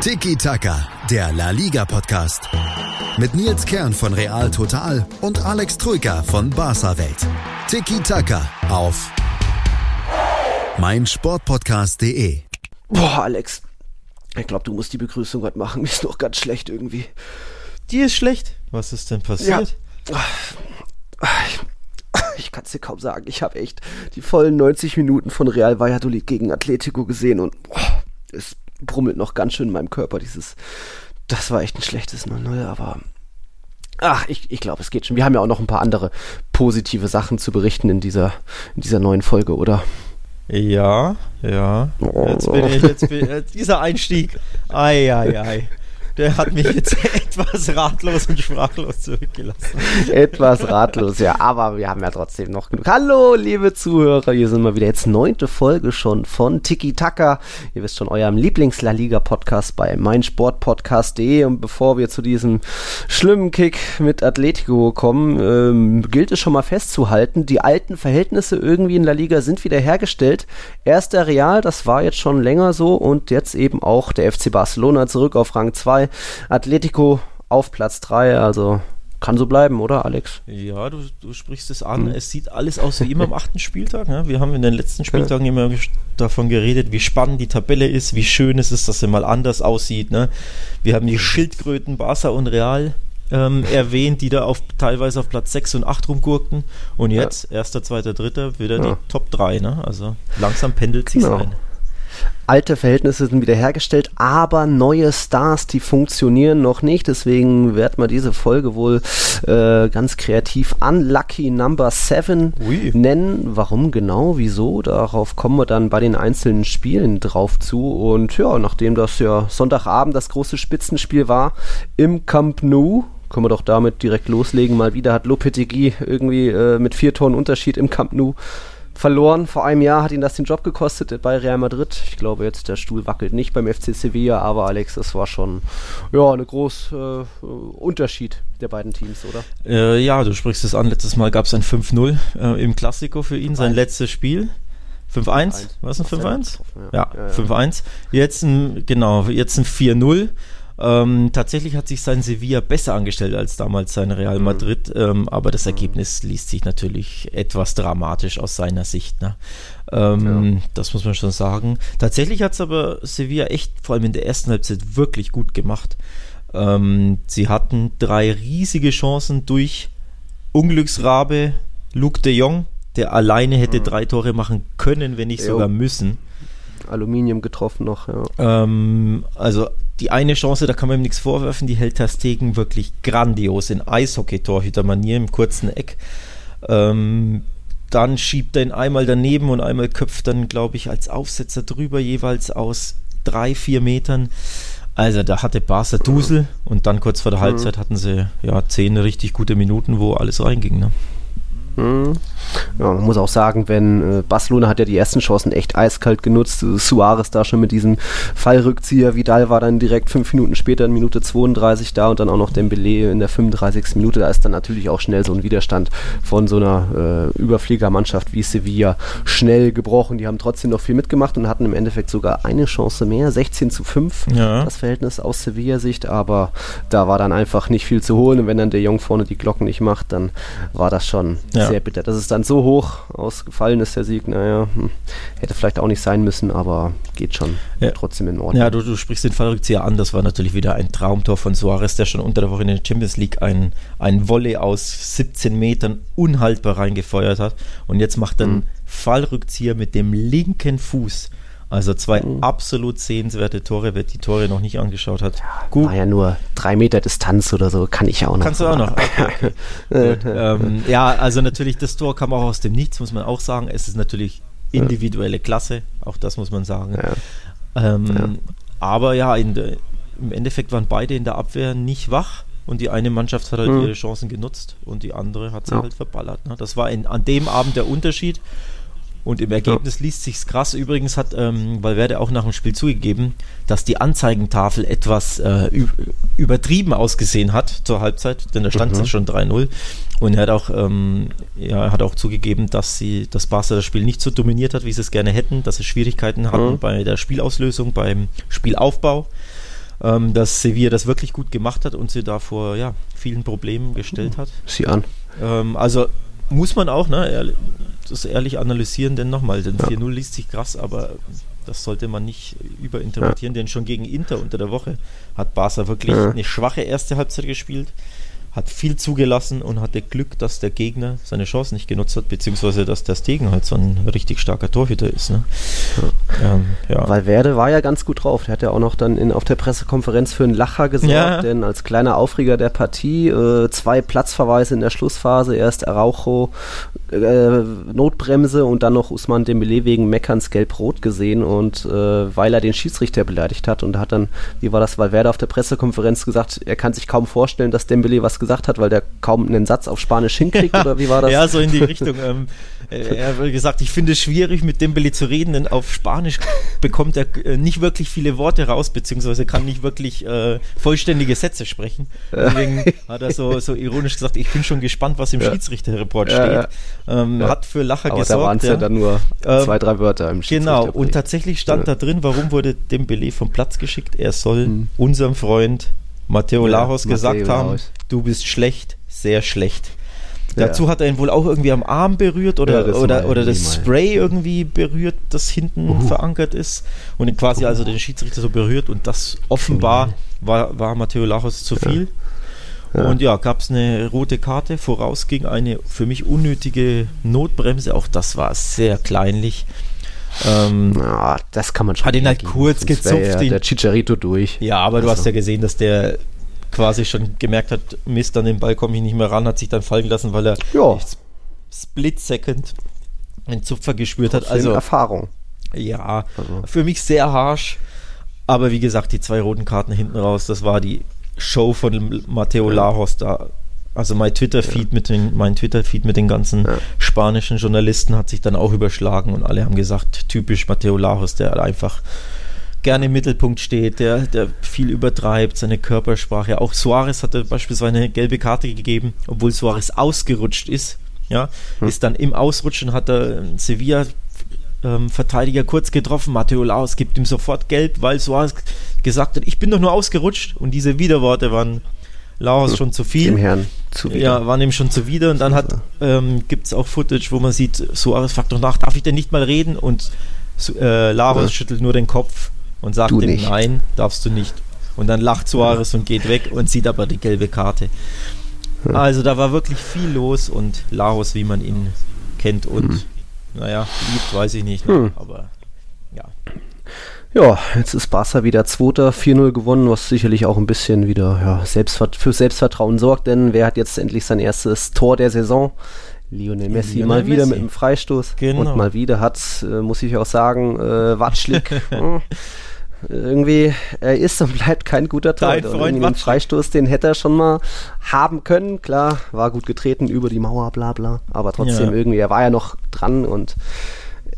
Tiki Taka, der La Liga Podcast. Mit Nils Kern von Real Total und Alex Troika von Barca Welt. Tiki Taka auf meinsportpodcast.de. Boah, Alex. Ich glaube, du musst die Begrüßung heute machen. Mir ist noch ganz schlecht irgendwie. Die ist schlecht. Was ist denn passiert? Ja. Ich kann es dir kaum sagen. Ich habe echt die vollen 90 Minuten von Real Valladolid gegen Atletico gesehen und boah, es brummelt noch ganz schön in meinem Körper. Dieses, das war echt ein schlechtes 0-0, aber Ach, ich, ich glaube, es geht schon. Wir haben ja auch noch ein paar andere positive Sachen zu berichten in dieser, in dieser neuen Folge, oder? Ja, ja. Jetzt bin ich, jetzt bin, ich, dieser Einstieg. Ei, ei, ei der hat mich jetzt etwas ratlos und sprachlos zurückgelassen. etwas ratlos, ja, aber wir haben ja trotzdem noch genug. Hallo, liebe Zuhörer, hier sind wir wieder jetzt neunte Folge schon von Tiki Taka. Ihr wisst schon, eurem Lieblings-La Liga-Podcast bei meinsportpodcast.de. Und bevor wir zu diesem schlimmen Kick mit Atletico kommen, ähm, gilt es schon mal festzuhalten, die alten Verhältnisse irgendwie in La Liga sind wieder hergestellt. Erst der Real, das war jetzt schon länger so, und jetzt eben auch der FC Barcelona zurück auf Rang 2 Atletico auf Platz 3, also kann so bleiben, oder Alex? Ja, du, du sprichst es an. Mhm. Es sieht alles aus wie immer am achten Spieltag. Ne? Wir haben in den letzten Spieltagen immer davon geredet, wie spannend die Tabelle ist, wie schön es ist, dass sie mal anders aussieht. Ne? Wir haben die Schildkröten Barca und Real ähm, erwähnt, die da auf, teilweise auf Platz 6 und 8 rumgurkten. Und jetzt, ja. erster, zweiter, dritter, wieder ja. die Top 3. Ne? Also langsam pendelt sich genau. ein alte Verhältnisse sind wiederhergestellt, aber neue Stars, die funktionieren noch nicht. Deswegen wird man diese Folge wohl äh, ganz kreativ Unlucky Number 7 nennen. Warum genau, wieso? Darauf kommen wir dann bei den einzelnen Spielen drauf zu. Und ja, nachdem das ja Sonntagabend das große Spitzenspiel war im Camp Nou, können wir doch damit direkt loslegen. Mal wieder hat Lopetegui irgendwie äh, mit vier Tonnen Unterschied im Camp Nou verloren. Vor einem Jahr hat ihn das den Job gekostet bei Real Madrid. Ich glaube jetzt, der Stuhl wackelt nicht beim FC Sevilla, aber Alex, das war schon ja, ein großer äh, Unterschied der beiden Teams, oder? Äh, ja, du sprichst es an. Letztes Mal gab es ein 5-0 äh, im Klassiko für ihn, sein letztes Spiel. 5-1? War es ein 5-1? Ja, ja, ja 5-1. Jetzt ein, genau, jetzt ein 4-0. Ähm, tatsächlich hat sich sein Sevilla besser angestellt als damals sein Real mhm. Madrid, mhm. ähm, aber das Ergebnis liest sich natürlich etwas dramatisch aus seiner Sicht. Ne? Ähm, ja. Das muss man schon sagen. Tatsächlich hat es aber Sevilla echt, vor allem in der ersten Halbzeit, wirklich gut gemacht. Ähm, sie hatten drei riesige Chancen durch Unglücksrabe Luke de Jong, der alleine hätte mhm. drei Tore machen können, wenn nicht jo. sogar müssen. Aluminium getroffen noch, ja. Ähm, also die eine Chance, da kann man ihm nichts vorwerfen, die hält Terstegen wirklich grandios in Eishockey-Torhüter-Manier im kurzen Eck. Ähm, dann schiebt er ihn einmal daneben und einmal köpft dann, glaube ich, als Aufsetzer drüber jeweils aus drei, vier Metern. Also da hatte Barca Dusel und dann kurz vor der mhm. Halbzeit hatten sie ja zehn richtig gute Minuten, wo alles reinging. Ne? Mhm. Ja, man muss auch sagen, wenn äh, Barcelona hat ja die ersten Chancen echt eiskalt genutzt. Suarez da schon mit diesem Fallrückzieher. Vidal war dann direkt fünf Minuten später in Minute 32 da und dann auch noch Dembele in der 35. Minute. Da ist dann natürlich auch schnell so ein Widerstand von so einer äh, Überfliegermannschaft wie Sevilla schnell gebrochen. Die haben trotzdem noch viel mitgemacht und hatten im Endeffekt sogar eine Chance mehr. 16 zu 5 ja. das Verhältnis aus Sevilla-Sicht, aber da war dann einfach nicht viel zu holen und wenn dann der Jung vorne die Glocken nicht macht, dann war das schon ja. Sehr bitter. Das ist dann so hoch ausgefallen ist, der Sieg. Naja, hm, hätte vielleicht auch nicht sein müssen, aber geht schon ja. trotzdem in Ordnung. Ja, du, du sprichst den Fallrückzieher an. Das war natürlich wieder ein Traumtor von Suarez, der schon unter der Woche in der Champions League ein, ein Volley aus 17 Metern unhaltbar reingefeuert hat. Und jetzt macht er einen mhm. Fallrückzieher mit dem linken Fuß also zwei mhm. absolut sehenswerte Tore, wer die Tore noch nicht angeschaut hat. Ja, Gut. War ja nur drei Meter Distanz oder so, kann ich auch noch. Kannst du auch noch. Okay, okay. ähm, ja, also natürlich, das Tor kam auch aus dem Nichts, muss man auch sagen. Es ist natürlich individuelle Klasse, auch das muss man sagen. Ja. Ähm, ja. Aber ja, de, im Endeffekt waren beide in der Abwehr nicht wach. Und die eine Mannschaft hat halt mhm. ihre Chancen genutzt und die andere hat sie halt verballert. Ne? Das war in, an dem Abend der Unterschied. Und im Ergebnis ja. liest sich's krass. Übrigens hat ähm, Valverde auch nach dem Spiel zugegeben, dass die Anzeigentafel etwas äh, übertrieben ausgesehen hat zur Halbzeit, denn da stand mhm. es schon 3-0. Und er hat auch, ähm, ja, hat auch zugegeben, dass sie das Barca das Spiel nicht so dominiert hat, wie sie es gerne hätten, dass sie Schwierigkeiten hatten mhm. bei der Spielauslösung, beim Spielaufbau. ähm, dass Sevilla das wirklich gut gemacht hat und sie da vor ja, vielen Problemen gestellt hat. Sie an. Ähm, also muss man auch, ne, das ehrlich analysieren, denn nochmal, denn ja. 4-0 liest sich krass, aber das sollte man nicht überinterpretieren, ja. denn schon gegen Inter unter der Woche hat Barca wirklich ja. eine schwache erste Halbzeit gespielt hat viel zugelassen und hatte Glück, dass der Gegner seine Chance nicht genutzt hat, beziehungsweise dass der Stegen halt so ein richtig starker Torhüter ist. Ne? Ja. Ähm, ja. Valverde war ja ganz gut drauf. Der hat ja auch noch dann in, auf der Pressekonferenz für einen Lacher gesorgt, ja. denn als kleiner Aufreger der Partie äh, zwei Platzverweise in der Schlussphase. Erst Araujo äh, Notbremse und dann noch Usman Dembele wegen Meckerns gelb-rot gesehen und äh, weil er den Schiedsrichter beleidigt hat und hat dann, wie war das, Valverde auf der Pressekonferenz gesagt, er kann sich kaum vorstellen, dass Dembele was gesagt gesagt hat, weil der kaum einen Satz auf Spanisch hinkriegt, oder wie war das? Ja, so in die Richtung. Ähm, äh, er hat gesagt, ich finde es schwierig, mit Dembele zu reden, denn auf Spanisch bekommt er äh, nicht wirklich viele Worte raus, beziehungsweise kann nicht wirklich äh, vollständige Sätze sprechen. Deswegen hat er so, so ironisch gesagt, ich bin schon gespannt, was im ja. Schiedsrichterreport steht. Ähm, ja. Hat für Lacher Aber gesorgt. Da waren es ja. dann nur ähm, zwei, drei Wörter im Genau, und tatsächlich stand da drin, warum wurde Dembele vom Platz geschickt? Er soll hm. unserem Freund Matteo Lajos gesagt Matteo haben, Laos. du bist schlecht, sehr schlecht. Ja. Dazu hat er ihn wohl auch irgendwie am Arm berührt oder, ja, das, oder, oder das Spray irgendwie berührt, das hinten uh. verankert ist und quasi uh. also den Schiedsrichter so berührt und das offenbar war, war Matteo Lajos zu viel. Ja. Und ja, gab es eine rote Karte, voraus ging eine für mich unnötige Notbremse, auch das war sehr kleinlich. Ähm, ja, das kann man schon. Hat ihn halt kurz gezupft. Ja der Chicharito durch. Ja, aber also. du hast ja gesehen, dass der quasi schon gemerkt hat, Mist, an den Ball komme ich nicht mehr ran, hat sich dann fallen lassen, weil er ja. Split Second einen Zupfer gespürt hat. Also Erfahrung. Ja, also. für mich sehr harsh. Aber wie gesagt, die zwei roten Karten hinten raus, das war die Show von Matteo. Lajos da also mein Twitter-Feed ja. mit den, mein Twitter-Feed mit den ganzen ja. spanischen Journalisten hat sich dann auch überschlagen und alle haben gesagt, typisch Mateo Lajos, der einfach gerne im Mittelpunkt steht, der, der viel übertreibt, seine Körpersprache. Auch Suarez hatte beispielsweise eine gelbe Karte gegeben, obwohl Suarez ausgerutscht ist. Ja, hm. ist dann im Ausrutschen hat er Sevilla ähm, Verteidiger kurz getroffen. Matteo Laos gibt ihm sofort gelb, weil Suarez gesagt hat, ich bin doch nur ausgerutscht. Und diese Widerworte waren Laos hm. schon zu viel. Dem Herrn zuwider. Ja, waren ihm schon zuwider. Und dann hat ähm, gibt es auch Footage, wo man sieht, Suarez fragt doch nach, darf ich denn nicht mal reden? Und äh, Laos ja. schüttelt nur den Kopf und sagt du ihm, nicht. nein, darfst du nicht. Und dann lacht Suarez ja. und geht weg und sieht aber die gelbe Karte. Ja. Also da war wirklich viel los und Laos, wie man ihn kennt und hm. naja, liebt, weiß ich nicht, ne? hm. aber. Ja, jetzt ist Barca wieder Zweiter, 4-0 gewonnen, was sicherlich auch ein bisschen wieder ja, Selbstvert für Selbstvertrauen sorgt, denn wer hat jetzt endlich sein erstes Tor der Saison? Lionel Messi Lionel mal wieder Messi. mit einem Freistoß. Genau. Und mal wieder hat, äh, muss ich auch sagen, äh, Watschlik. Hm, irgendwie, er ist und bleibt kein guter Torhüter. Den Freistoß, den hätte er schon mal haben können. Klar, war gut getreten über die Mauer, bla bla. Aber trotzdem ja. irgendwie, er war ja noch dran und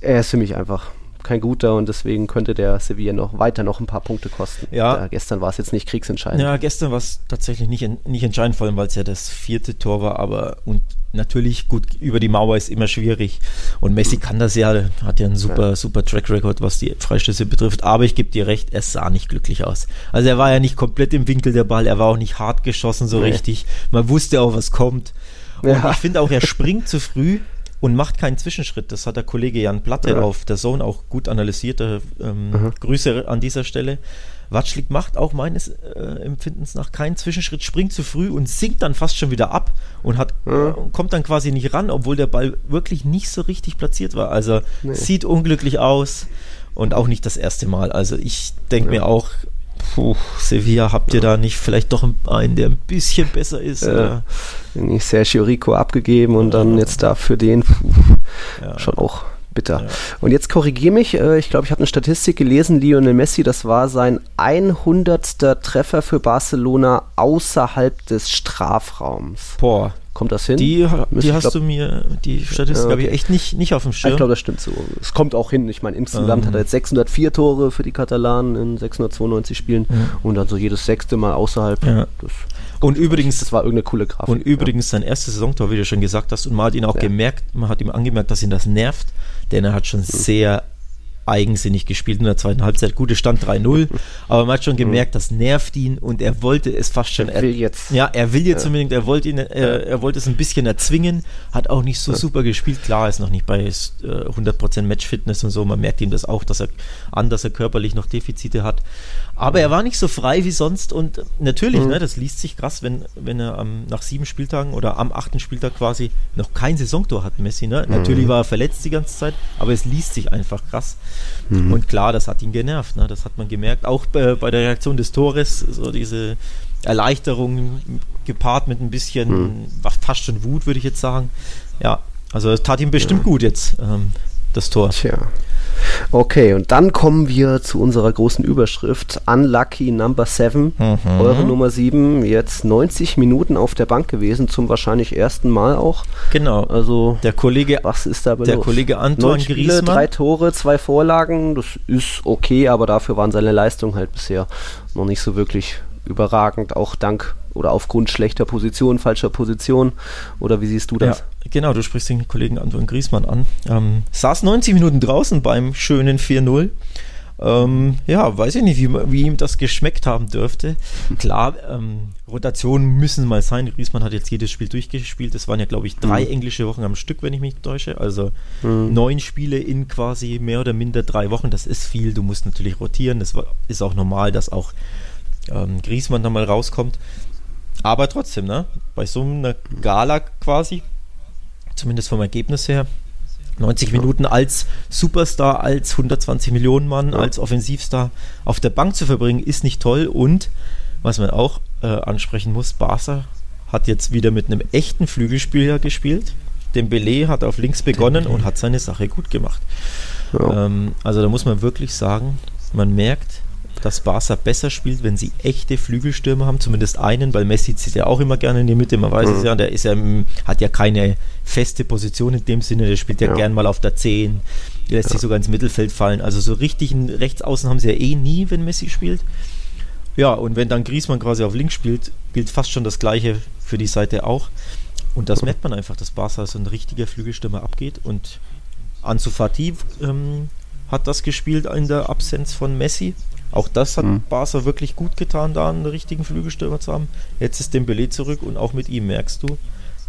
er ist für mich einfach kein guter und deswegen könnte der Sevilla noch weiter noch ein paar Punkte kosten. Ja. Da, gestern war es jetzt nicht kriegsentscheidend. Ja, gestern war es tatsächlich nicht, nicht entscheidend, vor allem weil es ja das vierte Tor war, aber und natürlich gut über die Mauer ist immer schwierig und Messi mhm. kann das ja, hat ja einen super, ja. super Track Record, was die Freistöße betrifft, aber ich gebe dir recht, es sah nicht glücklich aus. Also er war ja nicht komplett im Winkel der Ball, er war auch nicht hart geschossen so nee. richtig, man wusste auch, was kommt. Und ja. ich finde auch, er springt zu früh und macht keinen Zwischenschritt. Das hat der Kollege Jan Platte ja. auf der Zone auch gut analysiert. Ähm, mhm. Grüße an dieser Stelle. Watschlik macht auch meines äh, Empfindens nach keinen Zwischenschritt, springt zu früh und sinkt dann fast schon wieder ab und hat, mhm. äh, kommt dann quasi nicht ran, obwohl der Ball wirklich nicht so richtig platziert war. Also nee. sieht unglücklich aus und auch nicht das erste Mal. Also ich denke ja. mir auch, puh, Sevilla, habt ihr ja. da nicht vielleicht doch einen, der ein bisschen besser ist? Ja. Irgendwie Sergio Rico abgegeben und ja. dann jetzt dafür den, puh, schon auch bitter. Und jetzt korrigiere mich, äh, ich glaube, ich habe eine Statistik gelesen, Lionel Messi, das war sein 100. Treffer für Barcelona außerhalb des Strafraums. Boah, Kommt das hin? Die, die hast du mir, die Statistik okay. habe ich echt nicht, nicht auf dem Schirm. Ich glaube, das stimmt so. Es kommt auch hin. Ich meine, insgesamt ähm. hat er jetzt 604 Tore für die Katalanen in 692 Spielen ja. und dann so jedes sechste Mal außerhalb. Ja. Und übrigens, das war irgendeine coole Grafik. Und übrigens sein erstes Saisontor, wie du schon gesagt hast, und man hat ihn auch gemerkt, man hat ihm angemerkt, dass ihn das nervt, denn er hat schon mhm. sehr eigensinnig gespielt in der zweiten Halbzeit. Gute Stand 3-0, aber man hat schon gemerkt, das nervt ihn und er wollte es fast schon. Er will jetzt. Ja, er will jetzt ja. unbedingt, er wollte ihn, äh, er wollte es ein bisschen erzwingen, hat auch nicht so ja. super gespielt. Klar, ist noch nicht bei äh, 100% Matchfitness und so. Man merkt ihm das auch, dass er an, dass er körperlich noch Defizite hat. Aber er war nicht so frei wie sonst und natürlich, mhm. ne, das liest sich krass, wenn, wenn er am, nach sieben Spieltagen oder am achten Spieltag quasi noch kein Saisontor hat, Messi. Ne? Mhm. Natürlich war er verletzt die ganze Zeit, aber es liest sich einfach krass. Mhm. Und klar, das hat ihn genervt, ne? das hat man gemerkt. Auch bei, bei der Reaktion des Tores, so diese Erleichterung gepaart mit ein bisschen, mhm. fast schon Wut, würde ich jetzt sagen. Ja, also es tat ihm bestimmt ja. gut jetzt, ähm, das Tor. Tja. Okay, und dann kommen wir zu unserer großen Überschrift. Unlucky Number 7, mhm. eure Nummer 7, jetzt 90 Minuten auf der Bank gewesen, zum wahrscheinlich ersten Mal auch. Genau. Also, der Kollege, was ist da Der los? Kollege Anton Spiele, drei Tore, zwei Vorlagen, das ist okay, aber dafür waren seine Leistungen halt bisher noch nicht so wirklich überragend, auch dank oder aufgrund schlechter Position, falscher Position? Oder wie siehst du das? Ja, genau, du sprichst den Kollegen Anton Griesmann an. Ähm, saß 90 Minuten draußen beim schönen 4-0. Ähm, ja, weiß ich nicht, wie, wie, ihm das geschmeckt haben dürfte. Klar, ähm, Rotationen müssen mal sein. Griesmann hat jetzt jedes Spiel durchgespielt. Es waren ja, glaube ich, drei mhm. englische Wochen am Stück, wenn ich mich täusche. Also mhm. neun Spiele in quasi mehr oder minder drei Wochen. Das ist viel. Du musst natürlich rotieren. Das ist auch normal, dass auch ähm, Griesmann da mal rauskommt. Aber trotzdem, ne? Bei so einer Gala quasi, zumindest vom Ergebnis her, 90 ja. Minuten als Superstar, als 120 Millionen Mann, ja. als Offensivstar auf der Bank zu verbringen, ist nicht toll. Und was man auch äh, ansprechen muss, Barca hat jetzt wieder mit einem echten Flügelspieler gespielt. Dembele hat auf links begonnen und hat seine Sache gut gemacht. Ja. Ähm, also da muss man wirklich sagen, man merkt, dass Barca besser spielt, wenn sie echte Flügelstürmer haben, zumindest einen, weil Messi zieht ja auch immer gerne in die Mitte, man weiß mhm. es ja, der ist ja, hat ja keine feste Position in dem Sinne, der spielt ja, ja. gern mal auf der 10, lässt ja. sich sogar ins Mittelfeld fallen, also so richtig einen Rechtsaußen haben sie ja eh nie, wenn Messi spielt. Ja, und wenn dann Griezmann quasi auf links spielt, gilt fast schon das Gleiche für die Seite auch. Und das merkt man einfach, dass Barca so ein richtiger Flügelstürmer abgeht und Ansu Fati ähm, hat das gespielt in der Absenz von Messi. Auch das hat mhm. Barca wirklich gut getan, da einen richtigen Flügelstürmer zu haben. Jetzt ist Dembele zurück und auch mit ihm merkst du,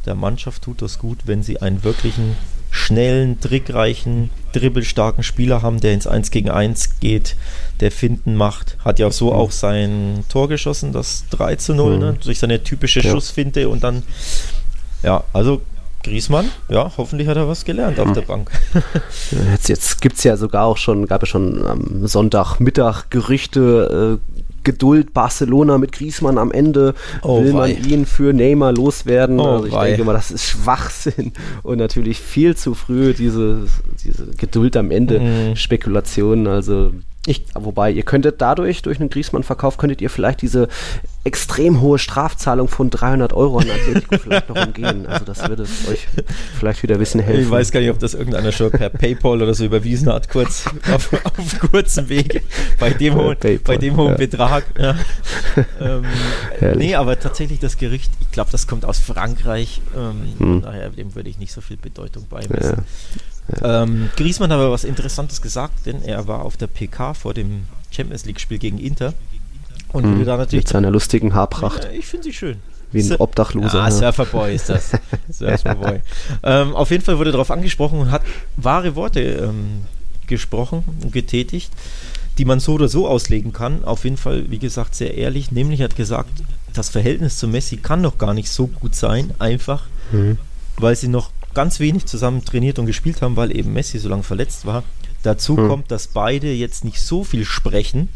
der Mannschaft tut das gut, wenn sie einen wirklichen schnellen, trickreichen, dribbelstarken Spieler haben, der ins 1 gegen 1 geht, der Finden macht. Hat ja so mhm. auch sein Tor geschossen, das 3 zu 0, mhm. ne? durch seine typische ja. Schussfinte und dann, ja, also Griesmann, ja, hoffentlich hat er was gelernt mhm. auf der Bank. jetzt jetzt gibt es ja sogar auch schon, gab es schon am Sonntagmittag Gerüchte, äh, Geduld Barcelona mit Griesmann am Ende. Oh, will man ihn für Neymar loswerden? Oh, also ich wei. denke mal, das ist Schwachsinn und natürlich viel zu früh diese, diese Geduld am Ende, mhm. Spekulationen. Also ich, wobei, ihr könntet dadurch, durch einen Griesmann-Verkauf, könntet ihr vielleicht diese extrem hohe Strafzahlung von 300 Euro an Atletico vielleicht noch umgehen. Also das würde euch vielleicht wieder bisschen helfen. Ich weiß gar nicht, ob das irgendeiner schon per Paypal oder so überwiesen hat, kurz auf, auf kurzem Weg bei dem hohen, bei dem hohen ja. Betrag. Ja. ähm, nee, aber tatsächlich das Gericht, ich glaube, das kommt aus Frankreich. Ähm, hm. Daher dem würde ich nicht so viel Bedeutung beimessen. Ja. Ähm, Griesmann hat aber was Interessantes gesagt, denn er war auf der PK vor dem Champions League-Spiel gegen Inter. Und hm, da natürlich. Mit seiner lustigen Haarpracht. Ja, ich finde sie schön. Wie ein Obdachloser. Ah, Surferboy ist das. Surferboy. ähm, auf jeden Fall wurde darauf angesprochen und hat wahre Worte ähm, gesprochen und getätigt, die man so oder so auslegen kann. Auf jeden Fall, wie gesagt, sehr ehrlich. Nämlich hat gesagt, das Verhältnis zu Messi kann noch gar nicht so gut sein, einfach, mhm. weil sie noch ganz wenig zusammen trainiert und gespielt haben, weil eben Messi so lange verletzt war. Dazu hm. kommt, dass beide jetzt nicht so viel sprechen.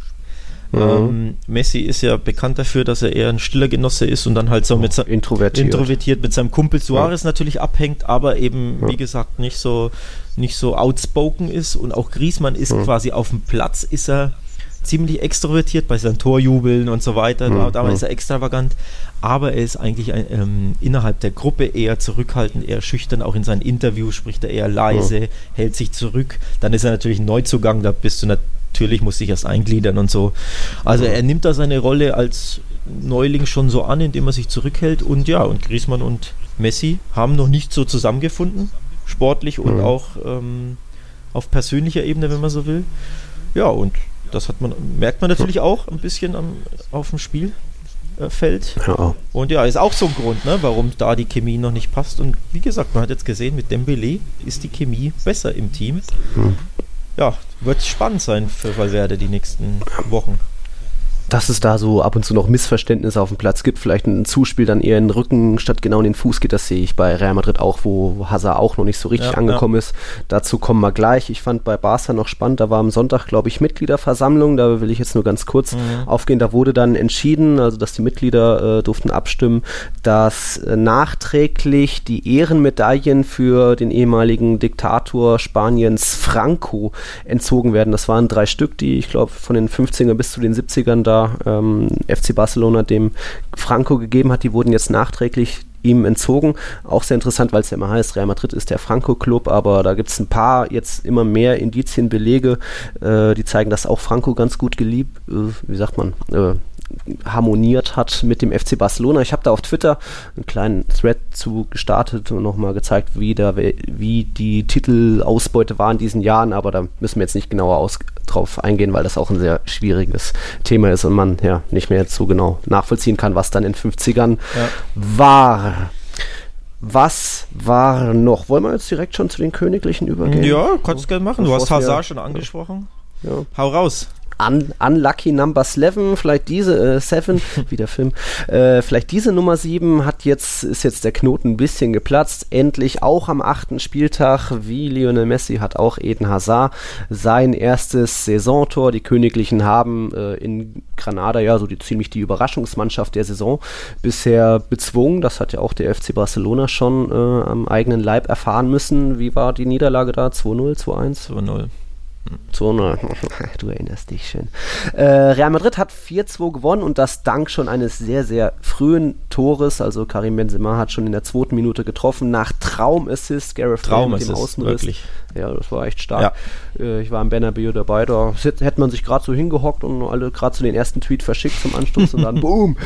Mhm. Ähm, Messi ist ja bekannt dafür, dass er eher ein stiller Genosse ist und dann halt so mit introvertiert. introvertiert mit seinem Kumpel Suarez ja. natürlich abhängt, aber eben, ja. wie gesagt, nicht so, nicht so outspoken ist. Und auch Griesmann ist ja. quasi auf dem Platz, ist er ziemlich extrovertiert bei seinen Torjubeln und so weiter. Mhm. Da, ist er extravagant. Aber er ist eigentlich ein, ähm, innerhalb der Gruppe eher zurückhaltend, eher schüchtern. Auch in seinen Interviews spricht er eher leise, mhm. hält sich zurück. Dann ist er natürlich ein Neuzugang, da bist du natürlich, musst dich erst eingliedern und so. Also er nimmt da seine Rolle als Neuling schon so an, indem er sich zurückhält. Und ja, und Griezmann und Messi haben noch nicht so zusammengefunden, sportlich und mhm. auch ähm, auf persönlicher Ebene, wenn man so will. Ja, und das hat man, merkt man natürlich auch ein bisschen am, auf dem Spielfeld. Ja. Und ja, ist auch so ein Grund, ne, warum da die Chemie noch nicht passt. Und wie gesagt, man hat jetzt gesehen, mit Dembele ist die Chemie besser im Team. Hm. Ja, wird spannend sein für Valverde die nächsten Wochen dass es da so ab und zu noch Missverständnisse auf dem Platz gibt, vielleicht ein Zuspiel dann eher in den Rücken statt genau in den Fuß geht, das sehe ich bei Real Madrid auch, wo Hazard auch noch nicht so richtig ja, angekommen ja. ist. Dazu kommen wir gleich. Ich fand bei Barca noch spannend, da war am Sonntag, glaube ich, Mitgliederversammlung, da will ich jetzt nur ganz kurz mhm. aufgehen. Da wurde dann entschieden, also dass die Mitglieder äh, durften abstimmen, dass äh, nachträglich die Ehrenmedaillen für den ehemaligen Diktator Spaniens Franco entzogen werden. Das waren drei Stück, die ich glaube von den 50er bis zu den 70ern da ähm, FC Barcelona dem Franco gegeben hat, die wurden jetzt nachträglich ihm entzogen. Auch sehr interessant, weil es ja immer heißt, Real Madrid ist der Franco-Club, aber da gibt es ein paar jetzt immer mehr Indizien, Belege, äh, die zeigen, dass auch Franco ganz gut geliebt, äh, wie sagt man, äh, harmoniert hat mit dem FC Barcelona. Ich habe da auf Twitter einen kleinen Thread zu gestartet und nochmal gezeigt, wie, da, wie die Titelausbeute war in diesen Jahren, aber da müssen wir jetzt nicht genauer aus, drauf eingehen, weil das auch ein sehr schwieriges Thema ist und man ja nicht mehr so genau nachvollziehen kann, was dann in den 50ern ja. war. Was war noch? Wollen wir jetzt direkt schon zu den Königlichen übergehen? Ja, kannst du gerne machen. Du hast Hazard schon angesprochen. Ja. Hau raus. Un Unlucky Number 7, vielleicht diese, äh, Seven, wie der Film, äh, vielleicht diese Nummer 7 hat jetzt, ist jetzt der Knoten ein bisschen geplatzt. Endlich auch am achten Spieltag, wie Lionel Messi, hat auch Eden Hazard sein erstes Saisontor. Die Königlichen haben äh, in Granada ja so die, ziemlich die Überraschungsmannschaft der Saison bisher bezwungen. Das hat ja auch der FC Barcelona schon äh, am eigenen Leib erfahren müssen. Wie war die Niederlage da? 2-0, 2-1? 2-0. 2-0. Du erinnerst dich schön. Äh, Real Madrid hat 4-2 gewonnen und das dank schon eines sehr, sehr frühen Tores. Also Karim Benzema hat schon in der zweiten Minute getroffen nach Traumassist. Gareth Traum mit dem Außenriss. Wirklich. Ja, das war echt stark. Ja. Äh, ich war im Bernabeu dabei. Da hätte man sich gerade so hingehockt und alle gerade so den ersten Tweet verschickt zum Anstoß und dann boom.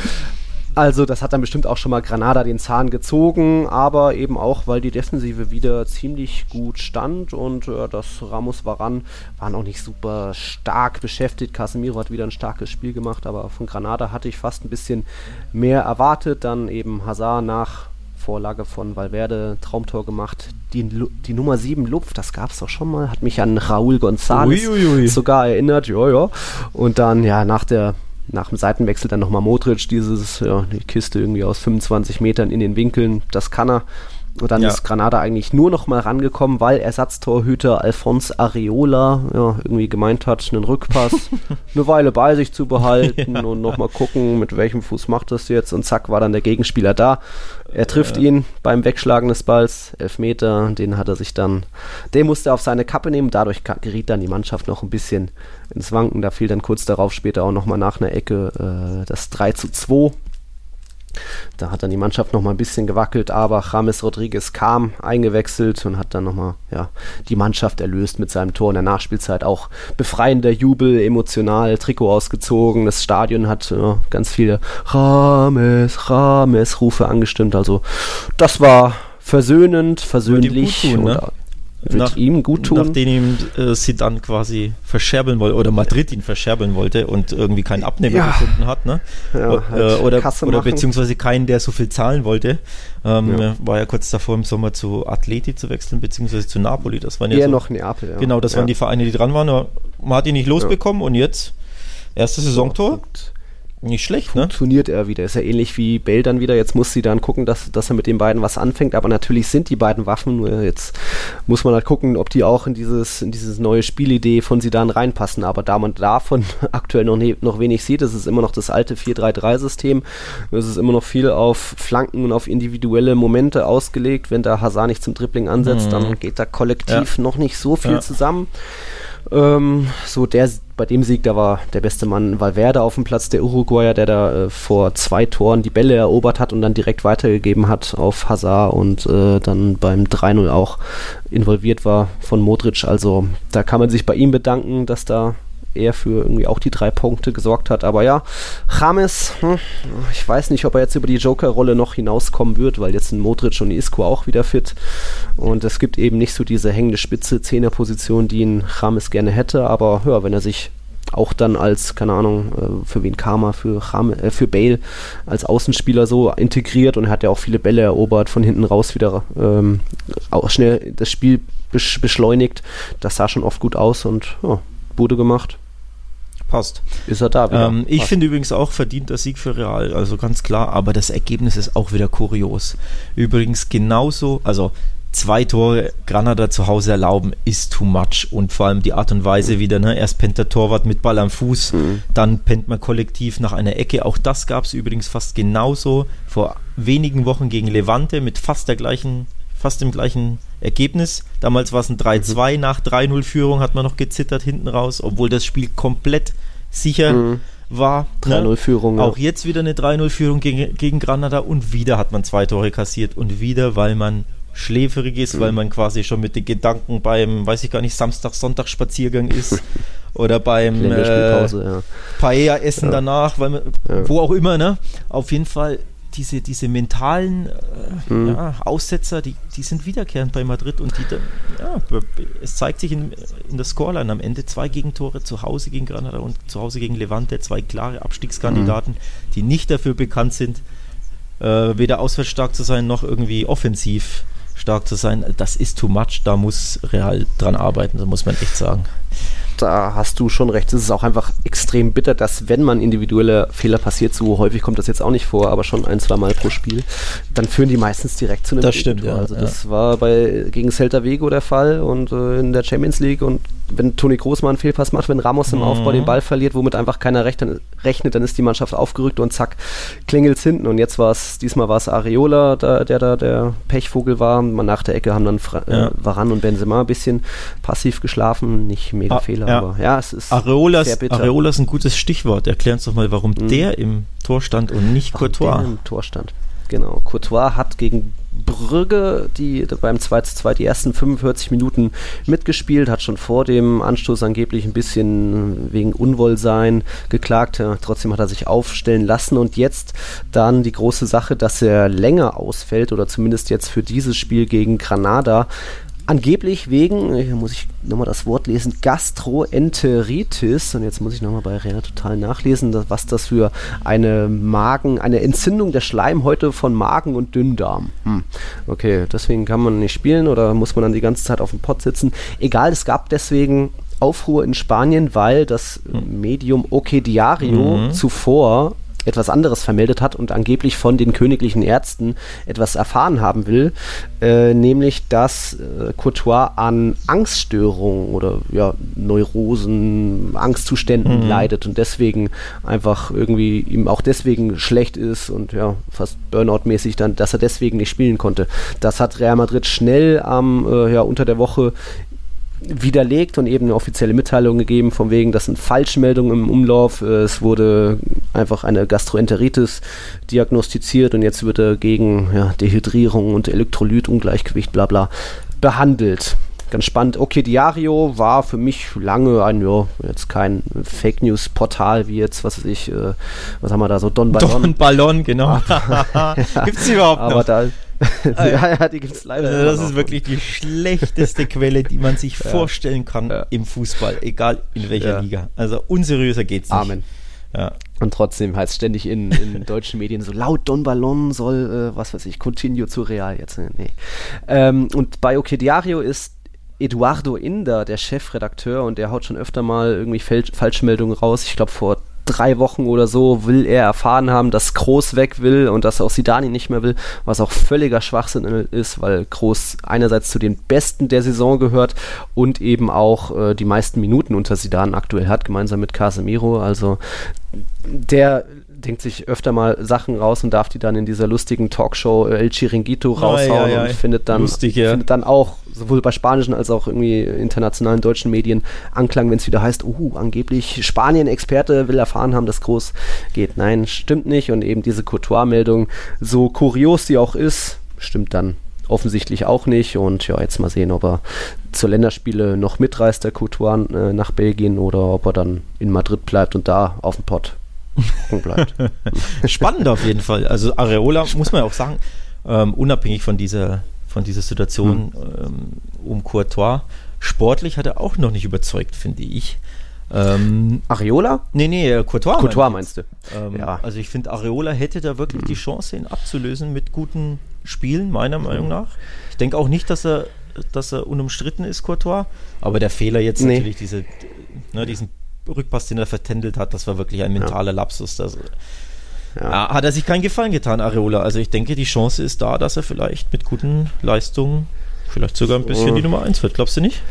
Also das hat dann bestimmt auch schon mal Granada den Zahn gezogen, aber eben auch, weil die Defensive wieder ziemlich gut stand und äh, das Ramos Varan waren auch nicht super stark beschäftigt. Casemiro hat wieder ein starkes Spiel gemacht, aber von Granada hatte ich fast ein bisschen mehr erwartet. Dann eben Hazard nach Vorlage von Valverde, Traumtor gemacht. Die, die Nummer 7 Lupf, das gab es doch schon mal, hat mich an Raúl González sogar erinnert, ja, ja. Und dann, ja, nach der nach dem Seitenwechsel dann nochmal Modric, dieses, ja, die Kiste irgendwie aus 25 Metern in den Winkeln, das kann er. Und dann ja. ist Granada eigentlich nur noch mal rangekommen, weil Ersatztorhüter Alphonse Areola ja, irgendwie gemeint hat, einen Rückpass eine Weile bei sich zu behalten ja. und noch mal gucken, mit welchem Fuß macht das jetzt. Und zack, war dann der Gegenspieler da. Er trifft ihn beim Wegschlagen des Balls, Elfmeter, den hat er sich dann, den musste er auf seine Kappe nehmen. Dadurch geriet dann die Mannschaft noch ein bisschen ins Wanken. Da fiel dann kurz darauf später auch noch mal nach einer Ecke äh, das 3 zu 2 da hat dann die Mannschaft noch mal ein bisschen gewackelt, aber James Rodriguez kam eingewechselt und hat dann noch mal ja, die Mannschaft erlöst mit seinem Tor in der Nachspielzeit. Auch befreiender Jubel, emotional, Trikot ausgezogen. Das Stadion hat ja, ganz viele James, James Rufe angestimmt. Also das war versöhnend, versöhnlich. Tun, ne? Wird nach, ihm gut tun. Nachdem ihm äh, sie dann quasi verscherbeln wollte, oder Madrid ihn verscherbeln wollte und irgendwie keinen Abnehmer ja. gefunden hat, ne? Ja, halt oder, oder beziehungsweise keinen, der so viel zahlen wollte. Ähm, ja. War ja kurz davor im Sommer zu Atleti zu wechseln, beziehungsweise zu Napoli. Das waren ja Eher so, noch Neapel, ja. Genau, das waren die Vereine, die dran waren. Man hat ihn nicht losbekommen und jetzt erstes Saisontor. Nicht schlecht, ne? Funktioniert er wieder. Ist ja ähnlich wie Bell dann wieder. Jetzt muss sie dann gucken, dass, dass er mit den beiden was anfängt. Aber natürlich sind die beiden Waffen. Nur jetzt muss man halt gucken, ob die auch in dieses, in dieses neue Spielidee von sie dann reinpassen. Aber da man davon aktuell noch, ne, noch wenig sieht, ist es immer noch das alte 4-3-3-System. Es ist immer noch viel auf Flanken und auf individuelle Momente ausgelegt. Wenn der Hazard nicht zum Dribbling ansetzt, mhm. dann geht da kollektiv ja. noch nicht so viel ja. zusammen. Ähm, so der, bei dem Sieg, da war der beste Mann Valverde auf dem Platz, der Uruguayer, der da äh, vor zwei Toren die Bälle erobert hat und dann direkt weitergegeben hat auf Hazard und äh, dann beim 3-0 auch involviert war von Modric. Also da kann man sich bei ihm bedanken, dass da er für irgendwie auch die drei Punkte gesorgt hat. Aber ja, James, hm, ich weiß nicht, ob er jetzt über die Joker-Rolle noch hinauskommen wird, weil jetzt ein Modric und Isco auch wieder fit. Und es gibt eben nicht so diese hängende Spitze, Zehnerposition, die ein James gerne hätte. Aber ja, wenn er sich auch dann als, keine Ahnung, äh, für wen Karma, für, Ram, äh, für Bale als Außenspieler so integriert und er hat ja auch viele Bälle erobert, von hinten raus wieder ähm, auch schnell das Spiel beschleunigt. Das sah schon oft gut aus und ja, wurde gemacht. Passt. Ist er da wieder? Ähm, ich finde übrigens auch verdient der Sieg für Real, also ganz klar, aber das Ergebnis ist auch wieder kurios. Übrigens genauso, also zwei Tore Granada zu Hause erlauben, ist too much. Und vor allem die Art und Weise wieder, ne? Erst pennt der Torwart mit Ball am Fuß, mhm. dann pennt man kollektiv nach einer Ecke. Auch das gab es übrigens fast genauso vor wenigen Wochen gegen Levante mit fast der gleichen, fast dem gleichen Ergebnis. Damals war es ein 3-2 mhm. nach 3-0-Führung, hat man noch gezittert hinten raus, obwohl das Spiel komplett sicher mhm. war. 3-0-Führung. Ne? Auch jetzt wieder eine 3-0-Führung gegen, gegen Granada und wieder hat man zwei Tore kassiert und wieder, weil man schläferig ist, mhm. weil man quasi schon mit den Gedanken beim, weiß ich gar nicht, Samstag, Sonntag Spaziergang ist oder beim äh, ja. Paella-Essen ja. danach, weil man, ja. wo auch immer, ne? Auf jeden Fall diese, diese mentalen äh, mhm. ja, Aussetzer, die, die sind wiederkehrend bei Madrid und die, ja, es zeigt sich in, in der Scoreline am Ende zwei Gegentore zu Hause gegen Granada und zu Hause gegen Levante, zwei klare Abstiegskandidaten, mhm. die nicht dafür bekannt sind, äh, weder auswärts stark zu sein noch irgendwie offensiv stark zu sein, das ist too much, da muss Real dran arbeiten, so muss man echt sagen da hast du schon recht. Es ist auch einfach extrem bitter, dass wenn man individuelle Fehler passiert, so häufig kommt das jetzt auch nicht vor, aber schon ein, zwei Mal pro Spiel, dann führen die meistens direkt zu einem Das stimmt, ja. Also das ja. war bei gegen Celta Vigo der Fall und äh, in der Champions League und wenn Toni Groß mal einen Fehlpass macht, wenn Ramos im mhm. Aufbau den Ball verliert, womit einfach keiner rechnet, rechnet, dann ist die Mannschaft aufgerückt und zack, klingelt's hinten. Und jetzt war es, diesmal war es Areola, da, der da der Pechvogel war. Man nach der Ecke haben dann Fra ja. äh, Varan und Benzema ein bisschen passiv geschlafen, nicht mega ah, Fehler ja. aber ja, es ist Areola ist, Areola ist ein gutes Stichwort. Erklär uns doch mal, warum mhm. der im Tor stand und nicht warum Courtois. Der im Tor stand. Genau, Courtois hat gegen Brügge, die beim 2 zu 2 die ersten 45 Minuten mitgespielt, hat schon vor dem Anstoß angeblich ein bisschen wegen Unwohlsein geklagt. Trotzdem hat er sich aufstellen lassen und jetzt dann die große Sache, dass er länger ausfällt oder zumindest jetzt für dieses Spiel gegen Granada angeblich wegen, hier muss ich nochmal das Wort lesen, Gastroenteritis. Und jetzt muss ich nochmal bei Rena total nachlesen, was das für eine Magen, eine Entzündung der Schleimhäute von Magen und Dünndarm. Hm. Okay, deswegen kann man nicht spielen oder muss man dann die ganze Zeit auf dem Pott sitzen. Egal, es gab deswegen Aufruhr in Spanien, weil das hm. Medium OK Diario mhm. zuvor etwas anderes vermeldet hat und angeblich von den königlichen Ärzten etwas erfahren haben will, äh, nämlich dass äh, Courtois an Angststörungen oder ja, Neurosen, Angstzuständen mhm. leidet und deswegen einfach irgendwie ihm auch deswegen schlecht ist und ja, fast Burnout-mäßig dann, dass er deswegen nicht spielen konnte. Das hat Real Madrid schnell am, äh, ja, unter der Woche widerlegt und eben eine offizielle Mitteilung gegeben, von wegen, das sind Falschmeldungen im Umlauf. Äh, es wurde einfach eine Gastroenteritis diagnostiziert und jetzt wird er gegen ja, Dehydrierung und Elektrolytungleichgewicht bla bla behandelt. Ganz spannend. Okay, Diario war für mich lange ein, ja, jetzt kein Fake News Portal wie jetzt, was weiß ich, äh, was haben wir da so, Don Ballon. Don Ballon, genau. Gibt es überhaupt noch? Aber da, ja, ja, die gibt es leider. Also das ist wirklich die schlechteste Quelle, die man sich ja. vorstellen kann ja. im Fußball, egal in welcher ja. Liga. Also unseriöser geht's nicht. Amen. Ja. Und trotzdem heißt ständig in, in deutschen Medien so laut Don Ballon soll, äh, was weiß ich, Coutinho zu Real jetzt. Nee. Ähm, und bei OK Diario ist Eduardo Inder, der Chefredakteur, und der haut schon öfter mal irgendwie Falschmeldungen raus. Ich glaube, vor drei Wochen oder so will er erfahren haben, dass Groß weg will und dass auch Sidani nicht mehr will, was auch völliger Schwachsinn ist, weil Groß einerseits zu den Besten der Saison gehört und eben auch äh, die meisten Minuten unter Sidan aktuell hat, gemeinsam mit Casemiro. Also der denkt sich öfter mal Sachen raus und darf die dann in dieser lustigen Talkshow El Chiringuito raushauen ja, ja, und findet dann, Lustig, findet dann auch sowohl bei spanischen als auch irgendwie internationalen deutschen Medien Anklang, wenn es wieder heißt, uh, angeblich Spanien-Experte will erfahren haben, dass groß geht. Nein, stimmt nicht und eben diese Courtois-Meldung, so kurios sie auch ist, stimmt dann offensichtlich auch nicht. Und ja, jetzt mal sehen, ob er zur Länderspiele noch mitreist, der Couture äh, nach Belgien, oder ob er dann in Madrid bleibt und da auf dem Pott bleibt. Spannend auf jeden Fall. Also Areola, muss man ja auch sagen, ähm, unabhängig von dieser, von dieser Situation hm. ähm, um Courtois, sportlich hat er auch noch nicht überzeugt, finde ich. Ähm, Areola? Nee, nee, äh, Courtois. Courtois meinst du? Ähm, ja. Also ich finde, Areola hätte da wirklich mhm. die Chance, ihn abzulösen mit guten Spielen, meiner Meinung mhm. nach. Ich denke auch nicht, dass er, dass er unumstritten ist, Courtois. Aber der Fehler jetzt nee. natürlich, diese, ne, diesen Rückpass, den er vertändelt hat, das war wirklich ein mentaler ja. Lapsus. Das, ja. Hat er sich keinen Gefallen getan, Areola. Also ich denke, die Chance ist da, dass er vielleicht mit guten Leistungen vielleicht sogar ein bisschen die Nummer 1 wird. Glaubst du nicht?